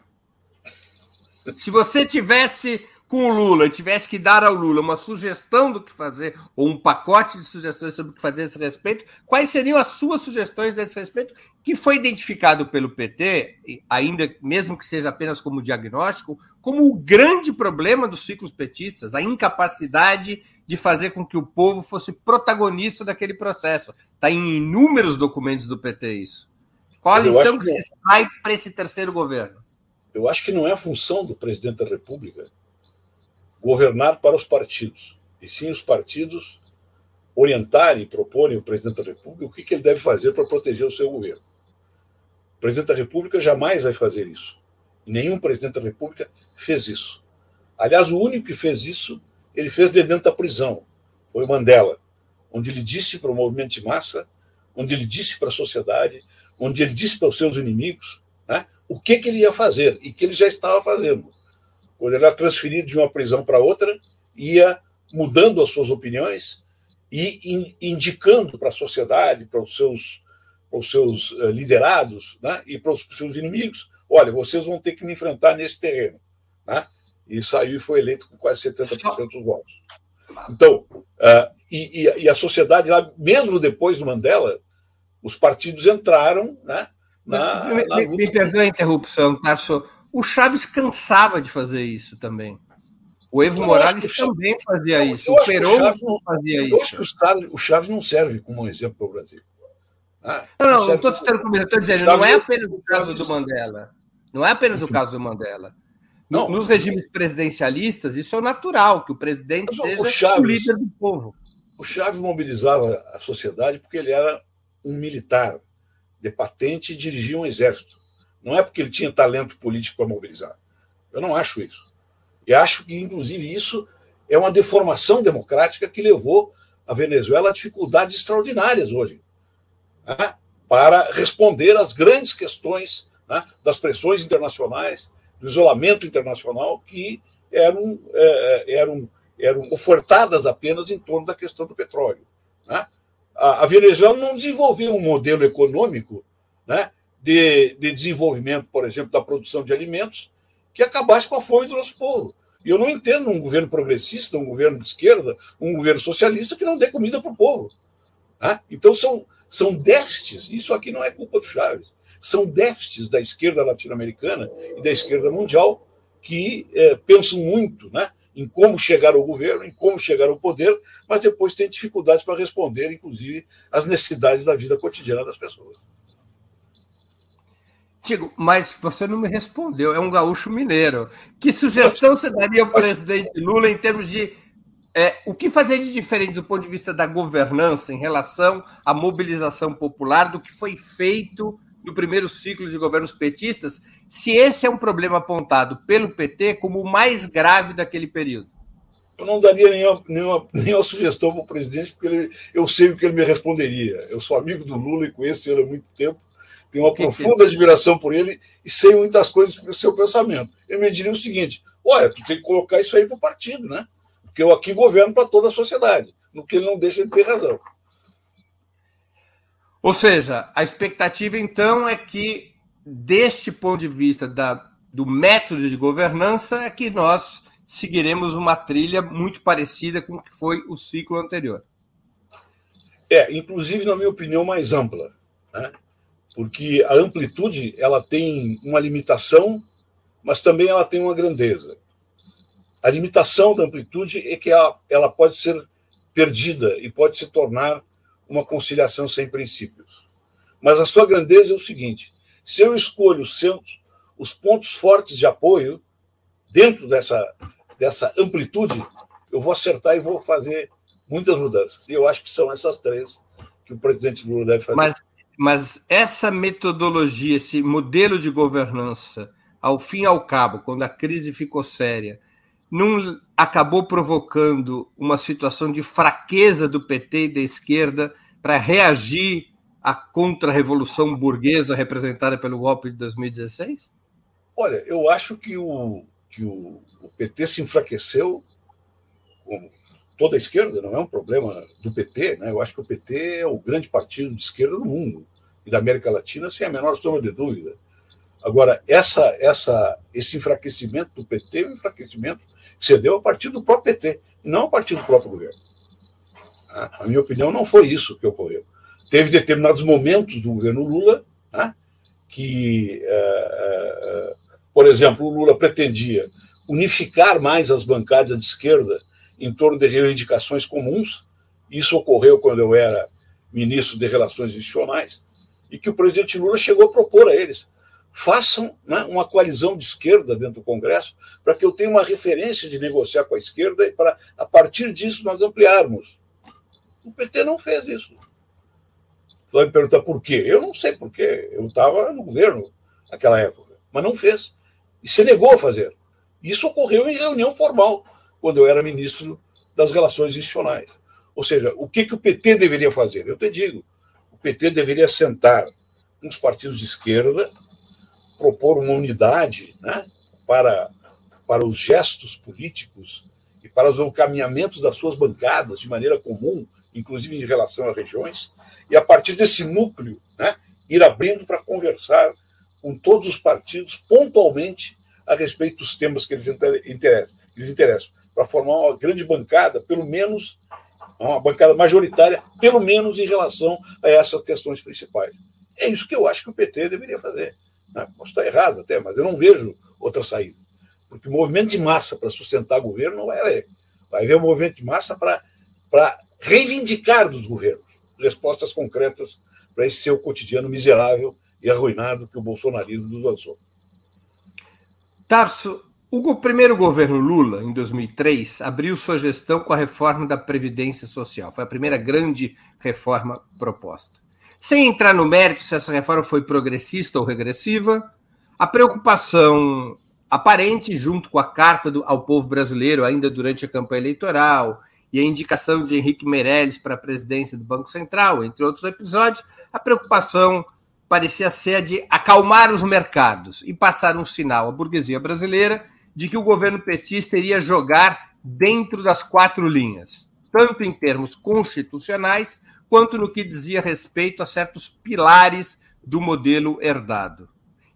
Se você tivesse com o Lula e tivesse que dar ao Lula uma sugestão do que fazer, ou um pacote de sugestões sobre o que fazer a esse respeito, quais seriam as suas sugestões a esse respeito, que foi identificado pelo PT, ainda mesmo que seja apenas como diagnóstico, como o grande problema dos ciclos petistas, a incapacidade de fazer com que o povo fosse protagonista daquele processo. Está em inúmeros documentos do PT isso. Qual a lição que, que se extrai para esse terceiro governo? Eu acho que não é a função do presidente da República governar para os partidos, e sim os partidos orientarem e proporem ao presidente da República o que, que ele deve fazer para proteger o seu governo. O presidente da República jamais vai fazer isso. Nenhum presidente da República fez isso. Aliás, o único que fez isso ele fez de dentro da prisão. Foi Mandela, onde ele disse para o movimento de massa, onde ele disse para a sociedade, onde ele disse para os seus inimigos né, o que, que ele ia fazer e que ele já estava fazendo. Quando ele era transferido de uma prisão para outra, ia mudando as suas opiniões e indicando para a sociedade, para os seus, para os seus eh, liderados né, e para os seus inimigos: olha, vocês vão ter que me enfrentar nesse terreno. Né? e saiu e foi eleito com quase 70% dos votos. Então, uh, e, e, a sociedade lá, mesmo depois do Mandela, os partidos entraram né, na, me, na me perdoe a interrupção, Tarso. O Chaves cansava de fazer isso também. O Evo eu Morales também fazia eu, isso. O Perón fazia isso. Eu acho que o Chaves, Chaves não serve como um exemplo para o Brasil. Ah, não, não, não estou estou dizendo, não é apenas o caso do Mandela. Não é apenas o caso do Mandela. Não, Nos regimes presidencialistas, isso é natural, que o presidente seja o, Chaves, o líder do povo. O Chaves mobilizava a sociedade porque ele era um militar de patente e dirigia um exército. Não é porque ele tinha talento político para mobilizar. Eu não acho isso. E acho que, inclusive, isso é uma deformação democrática que levou a Venezuela a dificuldades extraordinárias hoje né, para responder às grandes questões né, das pressões internacionais, do isolamento internacional que eram, é, é, eram, eram ofertadas apenas em torno da questão do petróleo. Né? A, a, Venezuela não desenvolveu um modelo econômico né, de, de desenvolvimento, por exemplo, da produção de alimentos que acabasse com a fome do nosso povo. E eu não entendo um governo progressista, um governo de esquerda, um governo socialista que não dê comida para o povo. Né? Então são, são déficits. Isso aqui não é culpa do Chaves são déficits da esquerda latino-americana e da esquerda mundial que é, pensam muito né, em como chegar ao governo, em como chegar ao poder, mas depois tem dificuldades para responder, inclusive, às necessidades da vida cotidiana das pessoas. Tigo, mas você não me respondeu. É um gaúcho mineiro. Que sugestão você daria ao presidente Lula em termos de é, o que fazer de diferente do ponto de vista da governança em relação à mobilização popular do que foi feito no primeiro ciclo de governos petistas, se esse é um problema apontado pelo PT como o mais grave daquele período? Eu não daria nenhuma, nenhuma, nenhuma sugestão para o presidente, porque ele, eu sei o que ele me responderia. Eu sou amigo do Lula e conheço ele há muito tempo, tenho uma que profunda que... admiração por ele e sei muitas coisas do seu pensamento. Ele me diria o seguinte: olha, tu tem que colocar isso aí para o partido, né? Porque eu aqui governo para toda a sociedade, no que ele não deixa de ter razão. Ou seja, a expectativa então é que, deste ponto de vista da, do método de governança, é que nós seguiremos uma trilha muito parecida com o que foi o ciclo anterior. É, inclusive, na minha opinião, mais ampla. Né? Porque a amplitude ela tem uma limitação, mas também ela tem uma grandeza. A limitação da amplitude é que ela, ela pode ser perdida e pode se tornar uma conciliação sem princípios. Mas a sua grandeza é o seguinte: se eu escolho os, centros, os pontos fortes de apoio dentro dessa, dessa amplitude, eu vou acertar e vou fazer muitas mudanças. E eu acho que são essas três que o presidente Lula deve fazer. Mas, mas essa metodologia, esse modelo de governança, ao fim e ao cabo, quando a crise ficou séria, não acabou provocando uma situação de fraqueza do PT e da esquerda para reagir à contra-revolução burguesa representada pelo golpe de 2016? Olha, eu acho que o, que o, o PT se enfraqueceu, toda a esquerda, não é um problema do PT, né? eu acho que o PT é o grande partido de esquerda do mundo e da América Latina, sem a menor sombra de dúvida. Agora, essa, essa, esse enfraquecimento do PT é um enfraquecimento cedeu a partir do próprio PT, não a partir do próprio governo. Né? A minha opinião não foi isso que ocorreu. Teve determinados momentos do governo Lula né, que, uh, uh, por exemplo, o Lula pretendia unificar mais as bancadas de esquerda em torno de reivindicações comuns. Isso ocorreu quando eu era ministro de Relações Institucionais, e que o presidente Lula chegou a propor a eles façam né, uma coalizão de esquerda dentro do Congresso para que eu tenha uma referência de negociar com a esquerda e para, a partir disso, nós ampliarmos. O PT não fez isso. Você vai me perguntar por quê? Eu não sei por quê. Eu estava no governo naquela época, mas não fez. E se negou a fazer. Isso ocorreu em reunião formal, quando eu era ministro das Relações Institucionais. Ou seja, o que, que o PT deveria fazer? Eu te digo, o PT deveria sentar com os partidos de esquerda propor uma unidade né, para, para os gestos políticos e para os encaminhamentos das suas bancadas de maneira comum, inclusive em relação a regiões, e a partir desse núcleo né, ir abrindo para conversar com todos os partidos pontualmente a respeito dos temas que eles interessam, que eles interessam para formar uma grande bancada, pelo menos uma bancada majoritária, pelo menos em relação a essas questões principais. É isso que eu acho que o PT deveria fazer. Né? Posso estar errado até, mas eu não vejo outra saída. Porque o movimento de massa para sustentar o governo não vai haver. Vai haver um movimento de massa para, para reivindicar dos governos respostas concretas para esse seu cotidiano miserável e arruinado que o bolsonarismo nos lançou. Tarso, o primeiro governo Lula, em 2003, abriu sua gestão com a reforma da Previdência Social. Foi a primeira grande reforma proposta. Sem entrar no mérito se essa reforma foi progressista ou regressiva, a preocupação aparente, junto com a carta do, ao povo brasileiro, ainda durante a campanha eleitoral, e a indicação de Henrique Meirelles para a presidência do Banco Central, entre outros episódios, a preocupação parecia ser a de acalmar os mercados e passar um sinal à burguesia brasileira de que o governo petista iria jogar dentro das quatro linhas, tanto em termos constitucionais quanto no que dizia respeito a certos pilares do modelo herdado.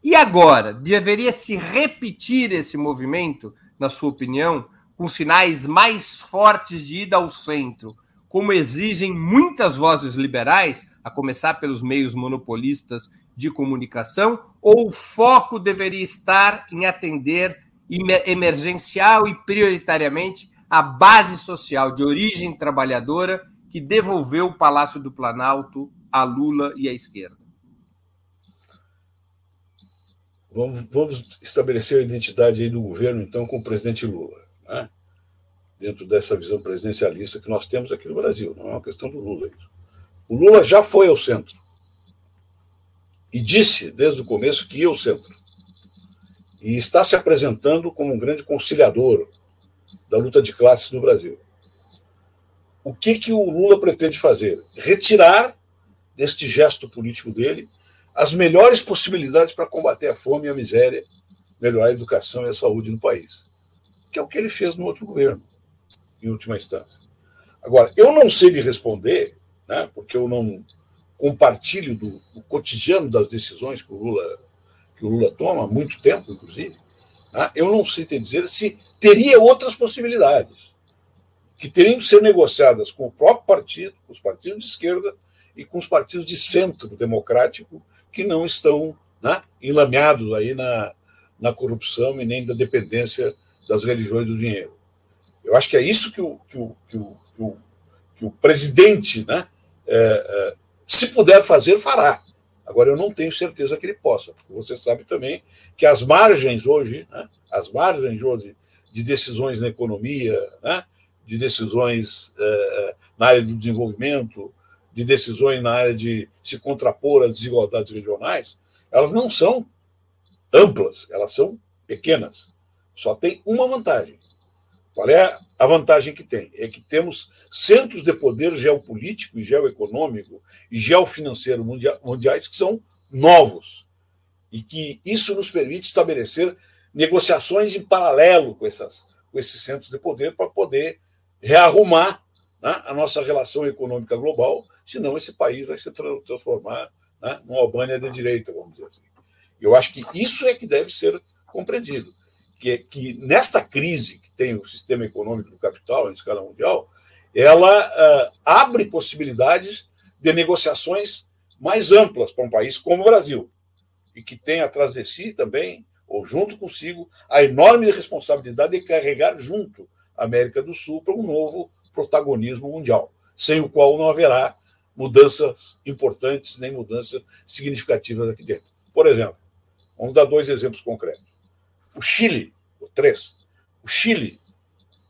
E agora, deveria se repetir esse movimento, na sua opinião, com sinais mais fortes de ida ao centro, como exigem muitas vozes liberais, a começar pelos meios monopolistas de comunicação, ou o foco deveria estar em atender emergencial e prioritariamente a base social de origem trabalhadora que devolveu o Palácio do Planalto a Lula e à esquerda? Vamos, vamos estabelecer a identidade aí do governo, então, com o presidente Lula. Né? Dentro dessa visão presidencialista que nós temos aqui no Brasil. Não é uma questão do Lula. O Lula já foi ao centro. E disse, desde o começo, que ia ao centro. E está se apresentando como um grande conciliador da luta de classes no Brasil. O que, que o Lula pretende fazer? Retirar deste gesto político dele as melhores possibilidades para combater a fome e a miséria, melhorar a educação e a saúde no país. Que é o que ele fez no outro governo, em última instância. Agora, eu não sei lhe responder, né, porque eu não compartilho do, do cotidiano das decisões que o Lula, que o Lula toma, há muito tempo, inclusive. Né, eu não sei te dizer se teria outras possibilidades que teriam que ser negociadas com o próprio partido, com os partidos de esquerda e com os partidos de centro democrático que não estão né, enlameados aí na, na corrupção e nem da dependência das religiões do dinheiro. Eu acho que é isso que o, que o, que o, que o, que o presidente, né, é, é, se puder fazer, fará. Agora, eu não tenho certeza que ele possa, porque você sabe também que as margens hoje, né, as margens hoje de decisões na economia, né, de decisões é, na área do desenvolvimento, de decisões na área de se contrapor às desigualdades regionais, elas não são amplas, elas são pequenas. Só tem uma vantagem. Qual é a vantagem que tem? É que temos centros de poder geopolítico e geoeconômico e geofinanceiro mundiais que são novos. E que isso nos permite estabelecer negociações em paralelo com, essas, com esses centros de poder para poder rearrumar né, a nossa relação econômica global, senão esse país vai se transformar né, numa Albânia de direita, vamos dizer assim. Eu acho que isso é que deve ser compreendido, que, que nesta crise que tem o sistema econômico do capital em escala mundial, ela uh, abre possibilidades de negociações mais amplas para um país como o Brasil, e que tem atrás de si também, ou junto consigo, a enorme responsabilidade de carregar junto a América do Sul para um novo protagonismo mundial, sem o qual não haverá mudanças importantes nem mudanças significativas aqui dentro. Por exemplo, vamos dar dois exemplos concretos. O Chile, ou três, o Chile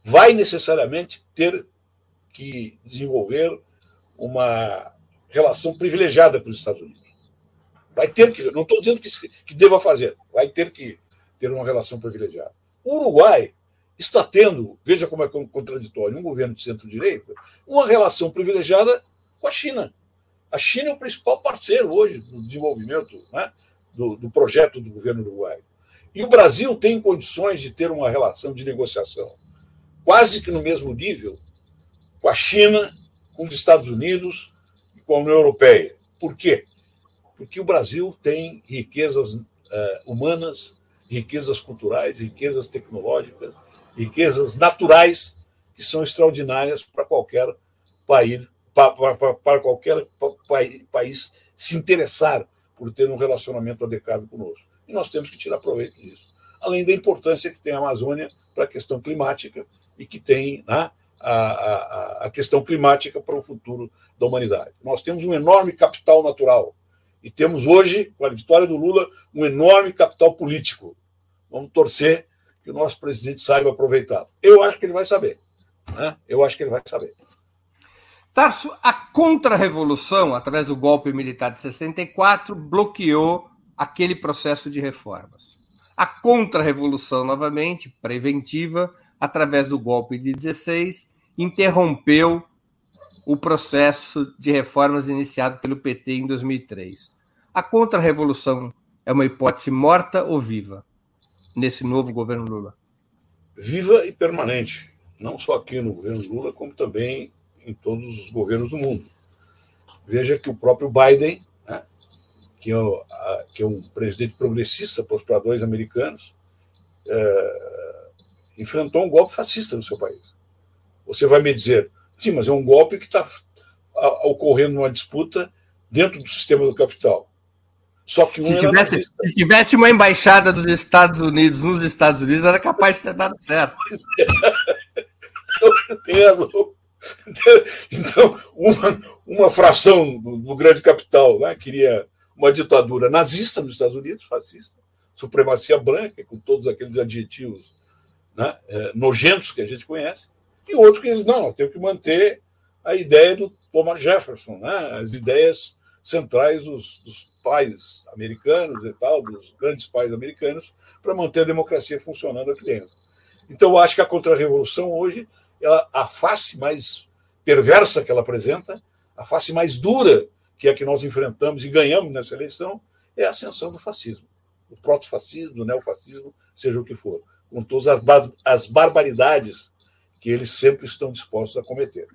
vai necessariamente ter que desenvolver uma relação privilegiada com os Estados Unidos. Vai ter que, não estou dizendo que, que deva fazer, vai ter que ter uma relação privilegiada. O Uruguai está tendo, veja como é contraditório, um governo de centro-direita, uma relação privilegiada com a China. A China é o principal parceiro hoje do desenvolvimento né, do, do projeto do governo uruguaio. E o Brasil tem condições de ter uma relação de negociação quase que no mesmo nível com a China, com os Estados Unidos e com a União Europeia. Por quê? Porque o Brasil tem riquezas uh, humanas, riquezas culturais, riquezas tecnológicas, riquezas naturais que são extraordinárias para qualquer país, para, para qualquer país se interessar por ter um relacionamento adequado conosco. E nós temos que tirar proveito disso. Além da importância que tem a Amazônia para a questão climática e que tem né, a, a, a questão climática para o futuro da humanidade. Nós temos um enorme capital natural e temos hoje, com a vitória do Lula, um enorme capital político. Vamos torcer que o nosso presidente saiba aproveitar. Eu acho que ele vai saber. Né? Eu acho que ele vai saber. Tarso, a contra-revolução, através do golpe militar de 64, bloqueou aquele processo de reformas. A contra-revolução, novamente, preventiva, através do golpe de 16, interrompeu o processo de reformas iniciado pelo PT em 2003. A contra-revolução é uma hipótese morta ou viva? nesse novo governo Lula? Viva e permanente, não só aqui no governo Lula, como também em todos os governos do mundo. Veja que o próprio Biden, que, é, a, que, é, um presidente progressista para os padrões americanos, é, enfrentou um golpe fascista no seu país. Você vai me dizer, sim, mas é um golpe que está ocorrendo numa disputa dentro do sistema do capital. Só que um se, tivesse, se tivesse uma embaixada dos Estados Unidos nos Estados Unidos, era capaz de ter dado certo. Tem razão. Então, uma, uma fração do, do grande capital né, queria uma ditadura nazista nos Estados Unidos, fascista, supremacia branca, com todos aqueles adjetivos né, é, nojentos que a gente conhece, e outro que diz, não, tem que manter a ideia do Thomas Jefferson, né, as ideias centrais dos, dos pais americanos e tal, dos grandes pais americanos, para manter a democracia funcionando aqui dentro. Então, eu acho que a contra-revolução hoje, ela, a face mais perversa que ela apresenta, a face mais dura que é que nós enfrentamos e ganhamos nessa eleição, é a ascensão do fascismo. O proto-fascismo, o neofascismo, seja o que for, com todas as, bar as barbaridades que eles sempre estão dispostos a cometer.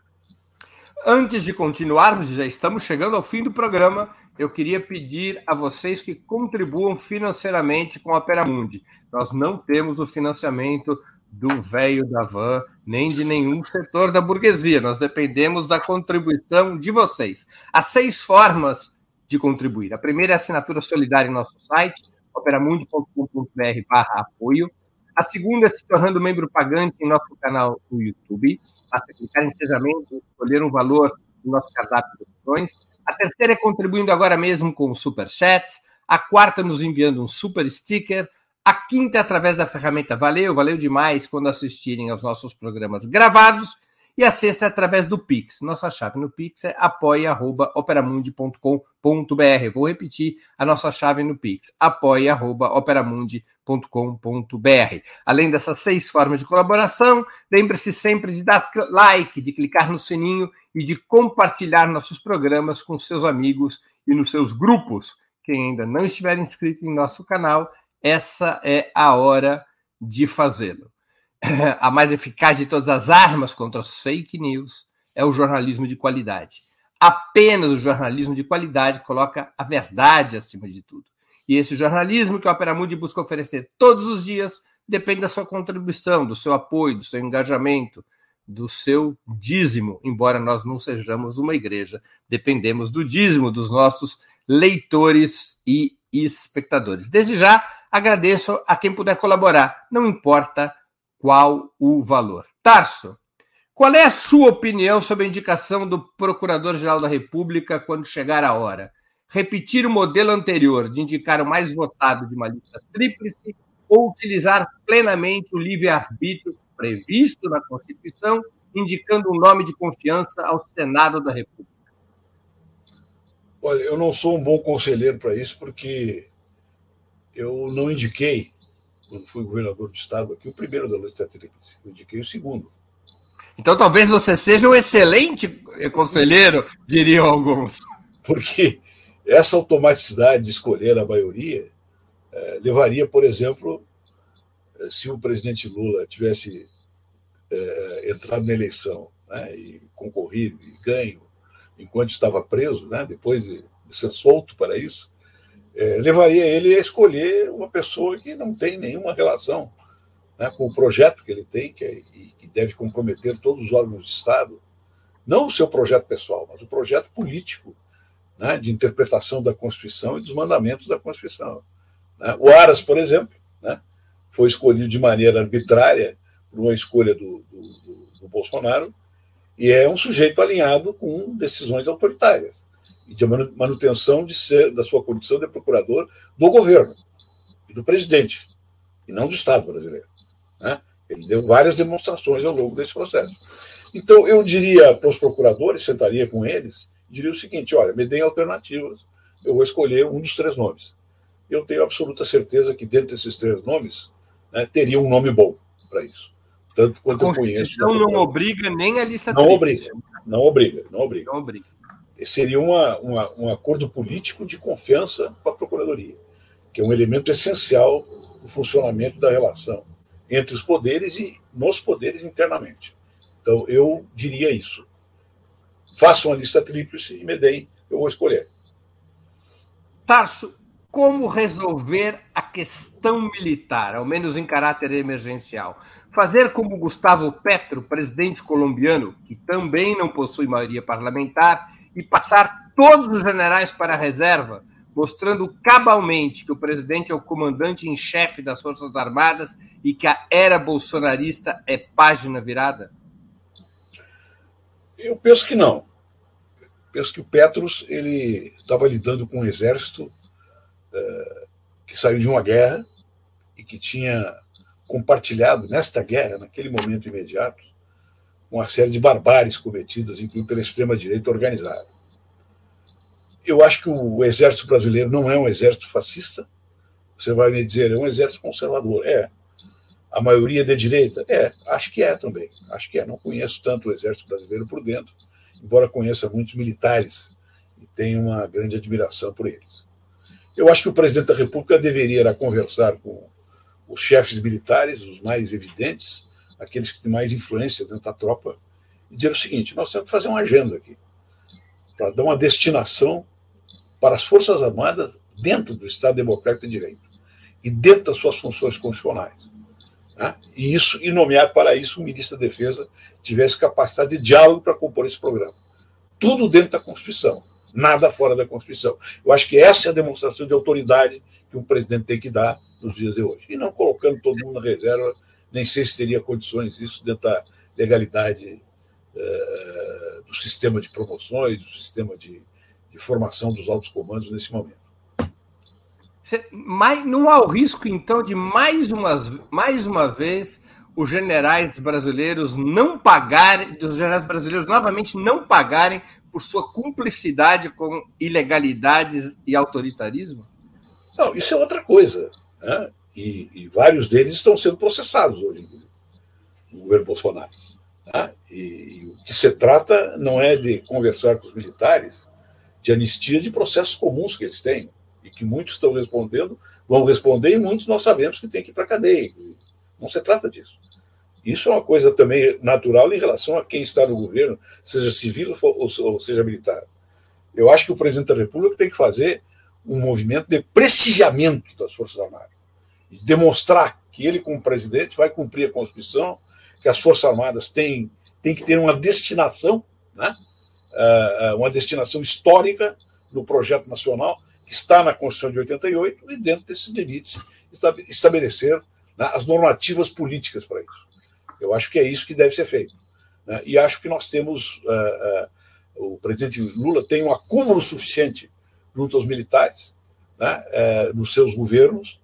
Antes de continuarmos, já estamos chegando ao fim do programa, eu queria pedir a vocês que contribuam financeiramente com a Peramundi. Nós não temos o financiamento do velho da van, nem de nenhum setor da burguesia. Nós dependemos da contribuição de vocês. Há seis formas de contribuir. A primeira é a assinatura solidária em nosso site, operamundi.com.br barra apoio. A segunda é se tornando membro pagante em nosso canal no YouTube. Basta clicar em Seja Membro escolher um valor no nosso cardápio de opções. A terceira é contribuindo agora mesmo com o Super Chats. A quarta, nos enviando um super sticker. A quinta é através da ferramenta Valeu, valeu demais quando assistirem aos nossos programas gravados. E a sexta é através do Pix. Nossa chave no Pix é apoia.operamundi.com.br. Vou repetir a nossa chave no Pix: apoia.operamundi.com.br. Além dessas seis formas de colaboração, lembre-se sempre de dar like, de clicar no sininho e de compartilhar nossos programas com seus amigos e nos seus grupos. Quem ainda não estiver inscrito em nosso canal, essa é a hora de fazê-lo. A mais eficaz de todas as armas contra as fake news é o jornalismo de qualidade. Apenas o jornalismo de qualidade coloca a verdade acima de tudo. E esse jornalismo que a Opera Mundi busca oferecer todos os dias depende da sua contribuição, do seu apoio, do seu engajamento, do seu dízimo. Embora nós não sejamos uma igreja, dependemos do dízimo dos nossos leitores e espectadores. Desde já, agradeço a quem puder colaborar, não importa qual o valor. Tarso, qual é a sua opinião sobre a indicação do Procurador-Geral da República quando chegar a hora? Repetir o modelo anterior de indicar o mais votado de uma lista tríplice ou utilizar plenamente o livre-arbítrio previsto na Constituição, indicando um nome de confiança ao Senado da República? Olha, eu não sou um bom conselheiro para isso, porque eu não indiquei, quando fui governador do Estado aqui, o primeiro da lista tríplice, eu indiquei o segundo. Então talvez você seja um excelente conselheiro, diriam alguns. Porque essa automaticidade de escolher a maioria é, levaria, por exemplo, eh, se o presidente Lula tivesse é, entrado na eleição né, e concorrido e ganho enquanto estava preso, né, depois de, de ser solto para isso, é, levaria ele a escolher uma pessoa que não tem nenhuma relação né, com o projeto que ele tem, que, é, que deve comprometer todos os órgãos de Estado, não o seu projeto pessoal, mas o projeto político né, de interpretação da Constituição e dos mandamentos da Constituição. Né? O Aras, por exemplo, né, foi escolhido de maneira arbitrária por uma escolha do, do, do, do Bolsonaro, e é um sujeito alinhado com decisões autoritárias e de manutenção de ser, da sua condição de procurador do governo e do presidente, e não do Estado brasileiro. Né? Ele deu várias demonstrações ao longo desse processo. Então, eu diria para os procuradores, sentaria com eles, diria o seguinte: olha, me deem alternativas, eu vou escolher um dos três nomes. Eu tenho absoluta certeza que dentro desses três nomes né, teria um nome bom para isso tanto quanto eu conheço. Então não obriga nem a lista Não obriga, não obriga, não obriga. Não obriga. Seria uma, uma, um acordo político de confiança com a Procuradoria, que é um elemento essencial no funcionamento da relação entre os poderes e nos poderes internamente. Então, eu diria isso. Faça uma lista tríplice e me deem, eu vou escolher. Tarso, como resolver a questão militar, ao menos em caráter emergencial? Fazer como Gustavo Petro, presidente colombiano, que também não possui maioria parlamentar, e passar todos os generais para a reserva, mostrando cabalmente que o presidente é o comandante em chefe das Forças Armadas e que a era bolsonarista é página virada? Eu penso que não. Penso que o Petros ele estava lidando com um exército uh, que saiu de uma guerra e que tinha compartilhado nesta guerra, naquele momento imediato, uma série de barbáries cometidas, inclusive pela extrema-direita organizada. Eu acho que o exército brasileiro não é um exército fascista. Você vai me dizer, é um exército conservador. É. A maioria é de direita? É, acho que é também. Acho que é. Não conheço tanto o exército brasileiro por dentro, embora conheça muitos militares e tenha uma grande admiração por eles. Eu acho que o presidente da República deveria conversar com os chefes militares, os mais evidentes, aqueles que têm mais influência dentro da tropa, e dizer o seguinte: nós temos que fazer uma agenda aqui, para dar uma destinação para as Forças Armadas dentro do Estado Democrático de Direito e dentro das suas funções constitucionais. Né? E, isso, e nomear para isso um ministro da Defesa tivesse capacidade de diálogo para compor esse programa. Tudo dentro da Constituição, nada fora da Constituição. Eu acho que essa é a demonstração de autoridade que um presidente tem que dar nos dias de hoje. E não colocando todo mundo na reserva nem sei se teria condições isso dentro da legalidade uh, do sistema de promoções, do sistema de, de, formação dos altos comandos nesse momento. Mas não há o risco, então, de mais uma, mais uma vez os generais brasileiros não pagarem, os generais brasileiros novamente não pagarem por sua cumplicidade com ilegalidades e autoritarismo? Não, isso é outra coisa. Né? E, e, vários deles estão sendo processados hoje no governo Bolsonaro. Tá? E, e, o que se trata não é de conversar com os militares de anistia de processos comuns que eles têm e que muitos estão respondendo, vão responder e muitos nós sabemos que tem que ir para a cadeia. Não se trata disso. Isso é uma coisa também natural em relação a quem está no governo, seja civil ou seja militar. Eu acho que o presidente da República tem que fazer um movimento de prestigiamento das Forças Armadas demonstrar que ele, como presidente, vai cumprir a Constituição, que as Forças Armadas têm, têm que ter uma destinação, né? Uh, uma destinação histórica no projeto nacional, que está na Constituição de 88, e dentro desses limites estabelecer né, as normativas políticas para isso. Eu acho que é isso que deve ser feito. Né? E acho que nós temos. Uh, o presidente Lula tem um acúmulo suficiente junto aos militares, né, nos seus governos,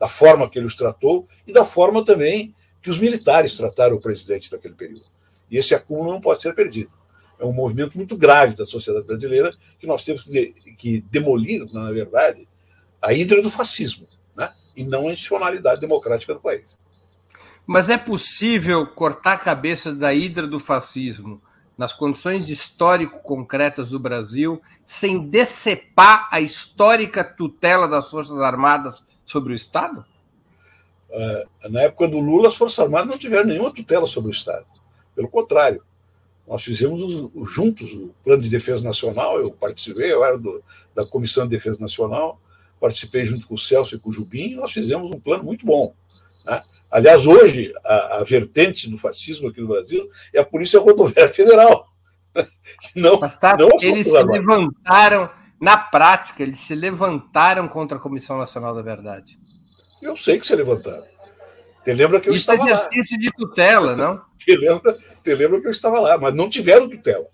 da forma que ele os tratou e da forma também que os militares trataram o presidente naquele período. E esse acúmulo não pode ser perdido. É um movimento muito grave da sociedade brasileira que nós temos que, que demolir, na verdade, a hidra do fascismo, né? e não a institucionalidade democrática do país. Mas é possível cortar a cabeça da hidra do fascismo nas condições histórico concretas do Brasil, sem decepar a histórica tutela das Forças Armadas sobre o Estado? É, na época do Lula, as Forças Armadas não tiveram nenhuma tutela sobre o Estado. Pelo contrário, nós fizemos juntos o Plano de Defesa Nacional, eu participei, eu era do, da Comissão de Defesa Nacional, participei junto com o Celso e com o Jubim, e nós fizemos um plano muito bom. Né? Aliás, hoje, a, a, vertente do fascismo aqui no Brasil é a Polícia Rodoviária Federal. Não, Mas tá, não eles se levantaram, na prática, eles se levantaram contra a Comissão Nacional da Verdade. Eu sei que se levantaram. Te lembra que eu Isso é estava é exercício lá. de tutela, não? Te lembra, te lembra que eu estava lá, mas não tiveram tutela.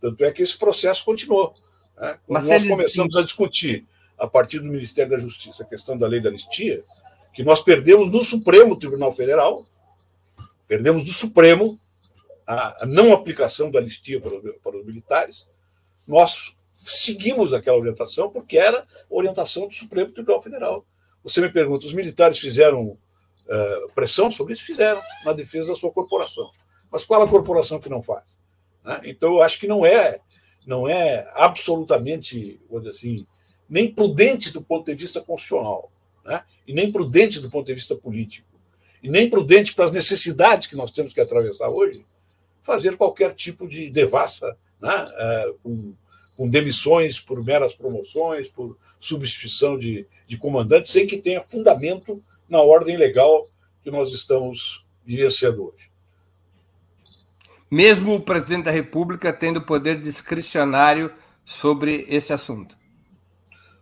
Tanto é que esse processo continuou. Né? Mas nós começamos sim. a discutir, a partir do Ministério da Justiça, a questão da lei da anistia, que nós perdemos no Supremo Tribunal Federal, perdemos do Supremo a, não aplicação da anistia para, para os militares, nós seguimos aquela orientação porque era orientação do Supremo Tribunal Federal. Você me pergunta, os militares fizeram uh, pressão sobre isso? Fizeram, na defesa da sua corporação. Mas qual a corporação que não faz? Né? Então, eu acho que não é, não é absolutamente, vou dizer assim, nem prudente do ponto de vista constitucional, né? e nem prudente do ponto de vista político, e nem prudente para as necessidades que nós temos que atravessar hoje, fazer qualquer tipo de devassa né? Uh, com com demissões por meras promoções, por substituição de, de comandantes, sem que tenha fundamento na ordem legal que nós estamos vivenciando hoje. Mesmo o presidente da República tendo poder discricionário sobre esse assunto.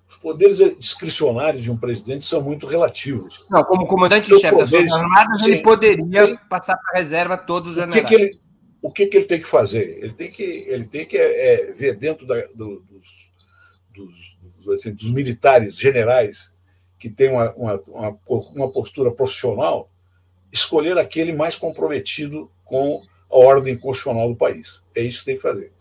Os poderes discricionários de um presidente são muito relativos. Não, como comandante-chefe das Forças Armadas, ele poderia sim. passar para a reserva todos os generais. O que, que ele, o que, que ele tem que fazer? Ele tem que, ele tem que é, ver dentro da, do, dos, dos, assim, dos, militares generais que têm uma, uma, uma, uma postura profissional, escolher aquele mais comprometido com a ordem constitucional do país. É isso que tem que fazer.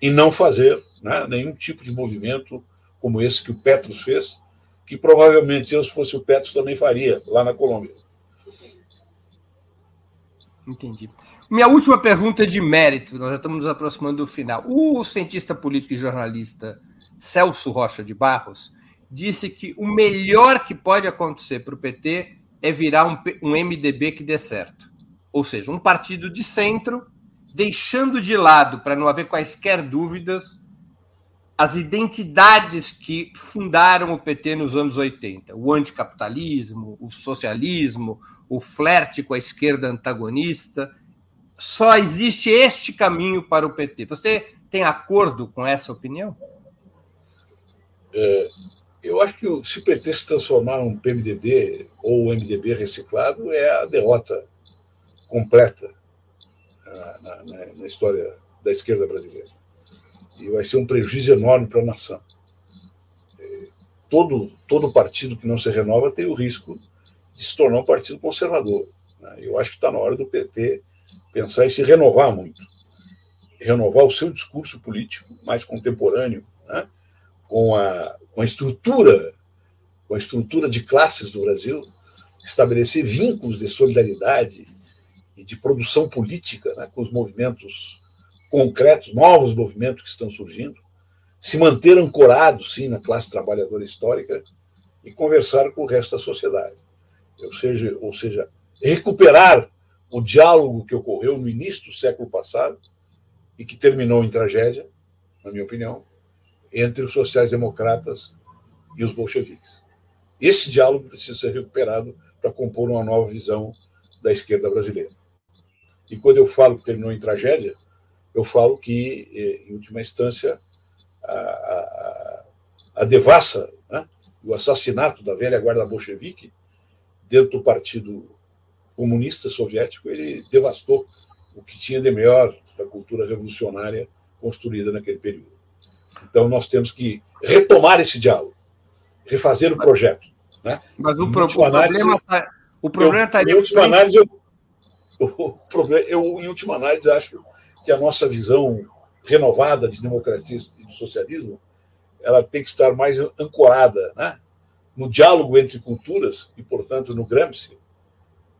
E não fazer né, nenhum tipo de movimento como esse que o Petros fez, que provavelmente eu, se fosse o Petros, também faria lá na Colômbia. Entendi. Minha última pergunta é de mérito, nós já estamos nos aproximando do final. O cientista político e jornalista Celso Rocha de Barros disse que o melhor que pode acontecer para o PT é virar um, um MDB que dê certo. Ou seja, um partido de centro, deixando de lado, para não haver quaisquer dúvidas, as identidades que fundaram o PT nos anos 80, o anticapitalismo, o socialismo, o flerte com a esquerda antagonista. Só existe este caminho para o PT. Você tem acordo com essa opinião? É, eu acho que se o PT se transformar num PMDB ou MDB reciclado, é a derrota completa na, na, na história da esquerda brasileira e vai ser um prejuízo enorme para a nação. É, todo, todo partido que não se renova tem o risco de se tornar um partido conservador. Né? Eu acho que está na hora do PT pensar em se renovar muito. Renovar o seu discurso político mais contemporâneo, né? com, a, com a estrutura, com a estrutura de classes do Brasil, estabelecer vínculos de solidariedade e de produção política né? com os movimentos concretos, novos movimentos que estão surgindo, se manter ancorado, sim, na classe trabalhadora histórica e conversar com o resto da sociedade. Ou seja, ou seja recuperar o diálogo que ocorreu no início do século passado e que terminou em tragédia, na minha opinião, entre os sociais-democratas e os bolcheviques. Esse diálogo precisa ser recuperado para compor uma nova visão da esquerda brasileira. E quando eu falo que terminou em tragédia, eu falo que, eh, em última instância, a, a, a devassa, né, o assassinato da velha guarda bolchevique dentro do Partido Comunista Soviético, ele devastou o que tinha de melhor da cultura revolucionária construída naquele período. Então, nós temos que retomar esse diálogo, refazer o projeto. Né? Mas o, pro, o problema está. O problema está Em última análise, eu, o problema, eu, em última análise, acho que a nossa visão renovada de democracia e de socialismo ela tem que estar mais ancorada né? no diálogo entre culturas e, portanto, no Gramsci,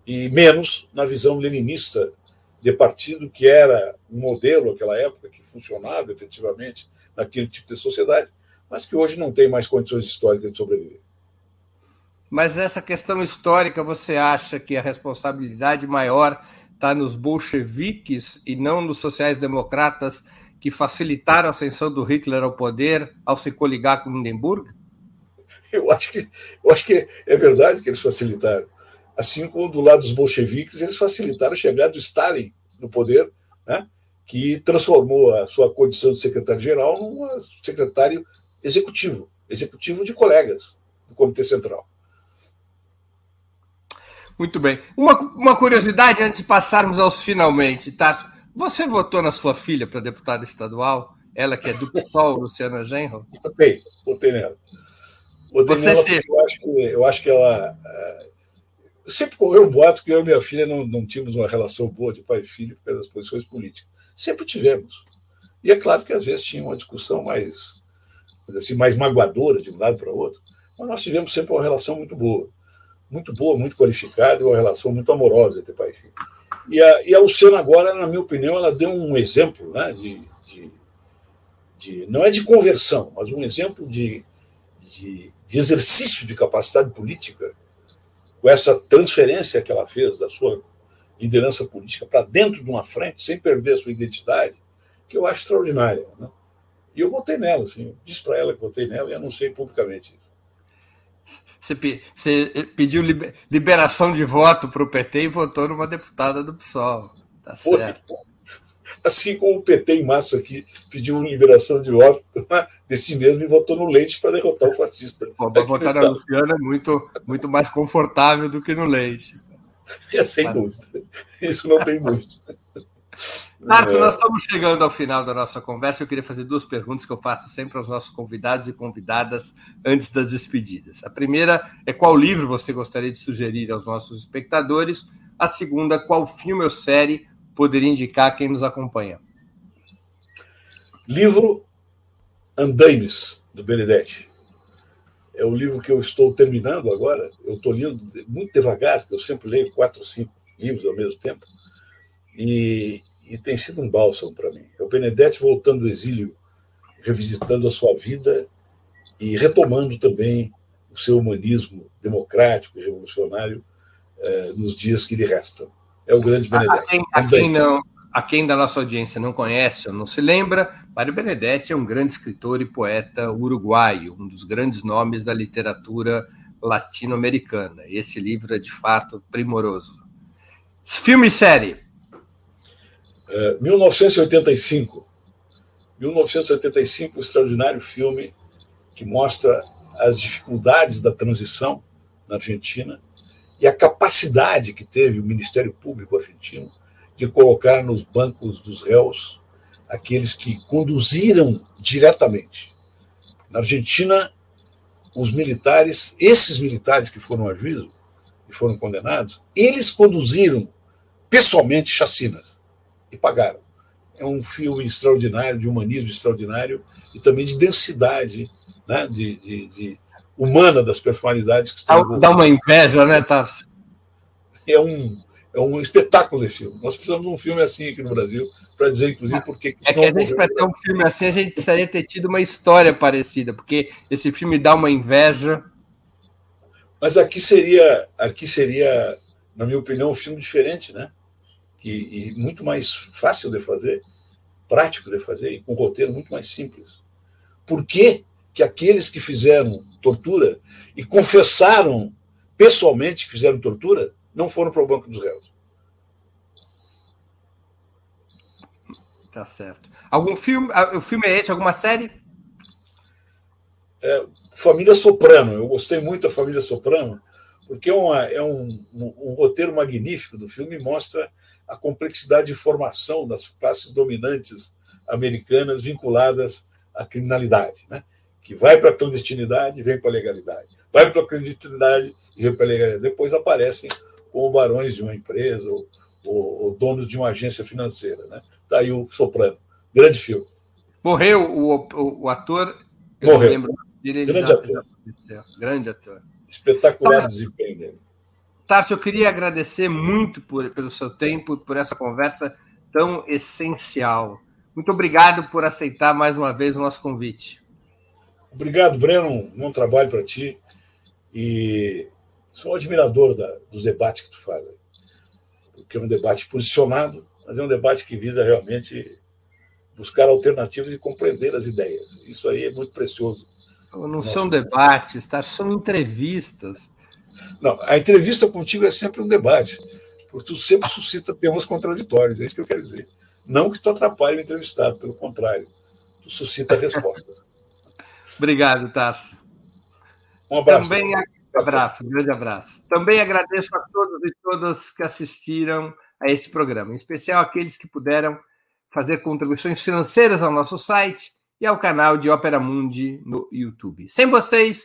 e menos na visão leninista de partido que era um modelo naquela época que funcionava efetivamente naquele tipo de sociedade, mas que hoje não tem mais condições históricas de sobreviver. Mas essa questão histórica, você acha que a responsabilidade maior está nos bolcheviques e não nos sociais-democratas que facilitaram a ascensão do Hitler ao poder ao se coligar com Hindenburg? Eu acho que, eu acho que é verdade que eles facilitaram. Assim como do lado dos bolcheviques, eles facilitaram a chegada do Stalin no poder, né? que transformou a sua condição de secretário-geral num secretário executivo, executivo de colegas do Comitê Central. Muito bem. Uma, uma curiosidade antes de passarmos aos finalmente, Tarso. Você votou na sua filha para deputada estadual? Ela que é do PSOL, Luciana Genro? Votei, votei nela. Votei Você nela porque eu acho, que, eu acho que ela. É, sempre correu um boato que eu e minha filha não, não tínhamos uma relação boa de pai e filho das posições políticas. Sempre tivemos. E é claro que às vezes tinha uma discussão mais, assim, mais magoadora de um lado para o outro, mas nós tivemos sempre uma relação muito boa muito boa, muito qualificada e uma relação muito amorosa entre pai e filho. E a, e a Luciana agora, na minha opinião, ela deu um exemplo né, de, de, de não é de conversão, mas um exemplo de, de, de exercício de capacidade política com essa transferência que ela fez da sua liderança política para dentro de uma frente, sem perder a sua identidade, que eu acho extraordinária. Né? E eu votei nela, assim, disse para ela que votei nela e anunciei publicamente. Você, pediu liberação de voto para o PT e votou numa deputada do PSOL. Tá certo. Assim como o PT em massa aqui pediu liberação de voto desse mesmo e votou no Leite para derrotar o fascista. Para votar na Luciana é muito, muito mais confortável do que no Leite. É, sem dúvida. Isso não tem dúvida. Marcos, nós estamos chegando ao final da nossa conversa. Eu queria fazer duas perguntas que eu faço sempre aos nossos convidados e convidadas antes das despedidas. A primeira é qual livro você gostaria de sugerir aos nossos espectadores? A segunda, qual filme ou série poderia indicar quem nos acompanha? Livro Andaimes, do Benedetti. É o livro que eu estou terminando agora. Eu estou lendo muito devagar, porque eu sempre leio quatro ou cinco livros ao mesmo tempo. E, e tem sido um bálsamo para mim. É o Benedetti voltando do exílio, revisitando a sua vida e retomando também o seu humanismo democrático e revolucionário eh, nos dias que lhe restam. É o grande Benedetti. A quem, a quem não, a quem da nossa audiência não conhece ou não se lembra, Mário Benedetti é um grande escritor e poeta uruguaio, um dos grandes nomes da literatura latino-americana. Esse livro é de fato primoroso. Filme e série. 1985. 1985, um extraordinário filme que mostra as dificuldades da transição na Argentina e a capacidade que teve o Ministério Público argentino de colocar nos bancos dos réus aqueles que conduziram diretamente. Na Argentina, os militares, esses militares que foram a juízo e foram condenados, eles conduziram pessoalmente chacinas e pagaram. É um filme extraordinário, de humanismo extraordinário e também de densidade né, de, de, de humana das personalidades que estão. Dá uma inveja, né, Tarso? É um, é um espetáculo esse filme. Nós precisamos de um filme assim aqui no Brasil, para dizer, inclusive, porque. É que a gente, para ter um filme assim, a gente precisaria ter tido uma história parecida, porque esse filme dá uma inveja. Mas aqui seria, aqui seria, na minha opinião, um filme diferente, né? E, e muito mais fácil de fazer, prático de fazer, e com um roteiro muito mais simples. Por que, que aqueles que fizeram tortura e confessaram pessoalmente que fizeram tortura não foram para o banco dos réus? Tá certo. Algum filme? Ah, o filme é esse? Alguma série? É, Família Soprano. Eu gostei muito da Família Soprano, porque é, uma, é um, um, um, roteiro magnífico do filme e mostra a complexidade de formação das classes dominantes americanas vinculadas à criminalidade, né? que vai para a clandestinidade e vem para a legalidade, vai para a clandestinidade e vem para a legalidade. Depois aparecem como barões de uma empresa ou, ou, ou donos de uma agência financeira. Né? Está aí o Soprano. Grande filme. Morreu o, o, o ator. Morreu. Dele, Grande já, ator. Já Grande ator. Espetacular então, desempenho dele. Tarso, eu queria agradecer muito por, pelo seu tempo, por essa conversa tão essencial. Muito obrigado por aceitar mais uma vez o nosso convite. Obrigado, Breno. Um bom trabalho para ti. E sou um admirador da, dos debates que tu faz. Porque é um debate posicionado, mas é um debate que visa realmente buscar alternativas e compreender as ideias. Isso aí é muito precioso. Não são debates, tá? são entrevistas. Não, a entrevista contigo é sempre um debate, porque tu sempre suscita temas contraditórios, é isso que eu quero dizer. Não que tu atrapalhe o entrevistado, pelo contrário, tu suscita respostas. Obrigado, Tarso. Um abraço. Também abraço, um grande abraço. Também agradeço a todos e todas que assistiram a esse programa, em especial aqueles que puderam fazer contribuições financeiras ao nosso site e ao canal de Ópera Mundi no YouTube. Sem vocês,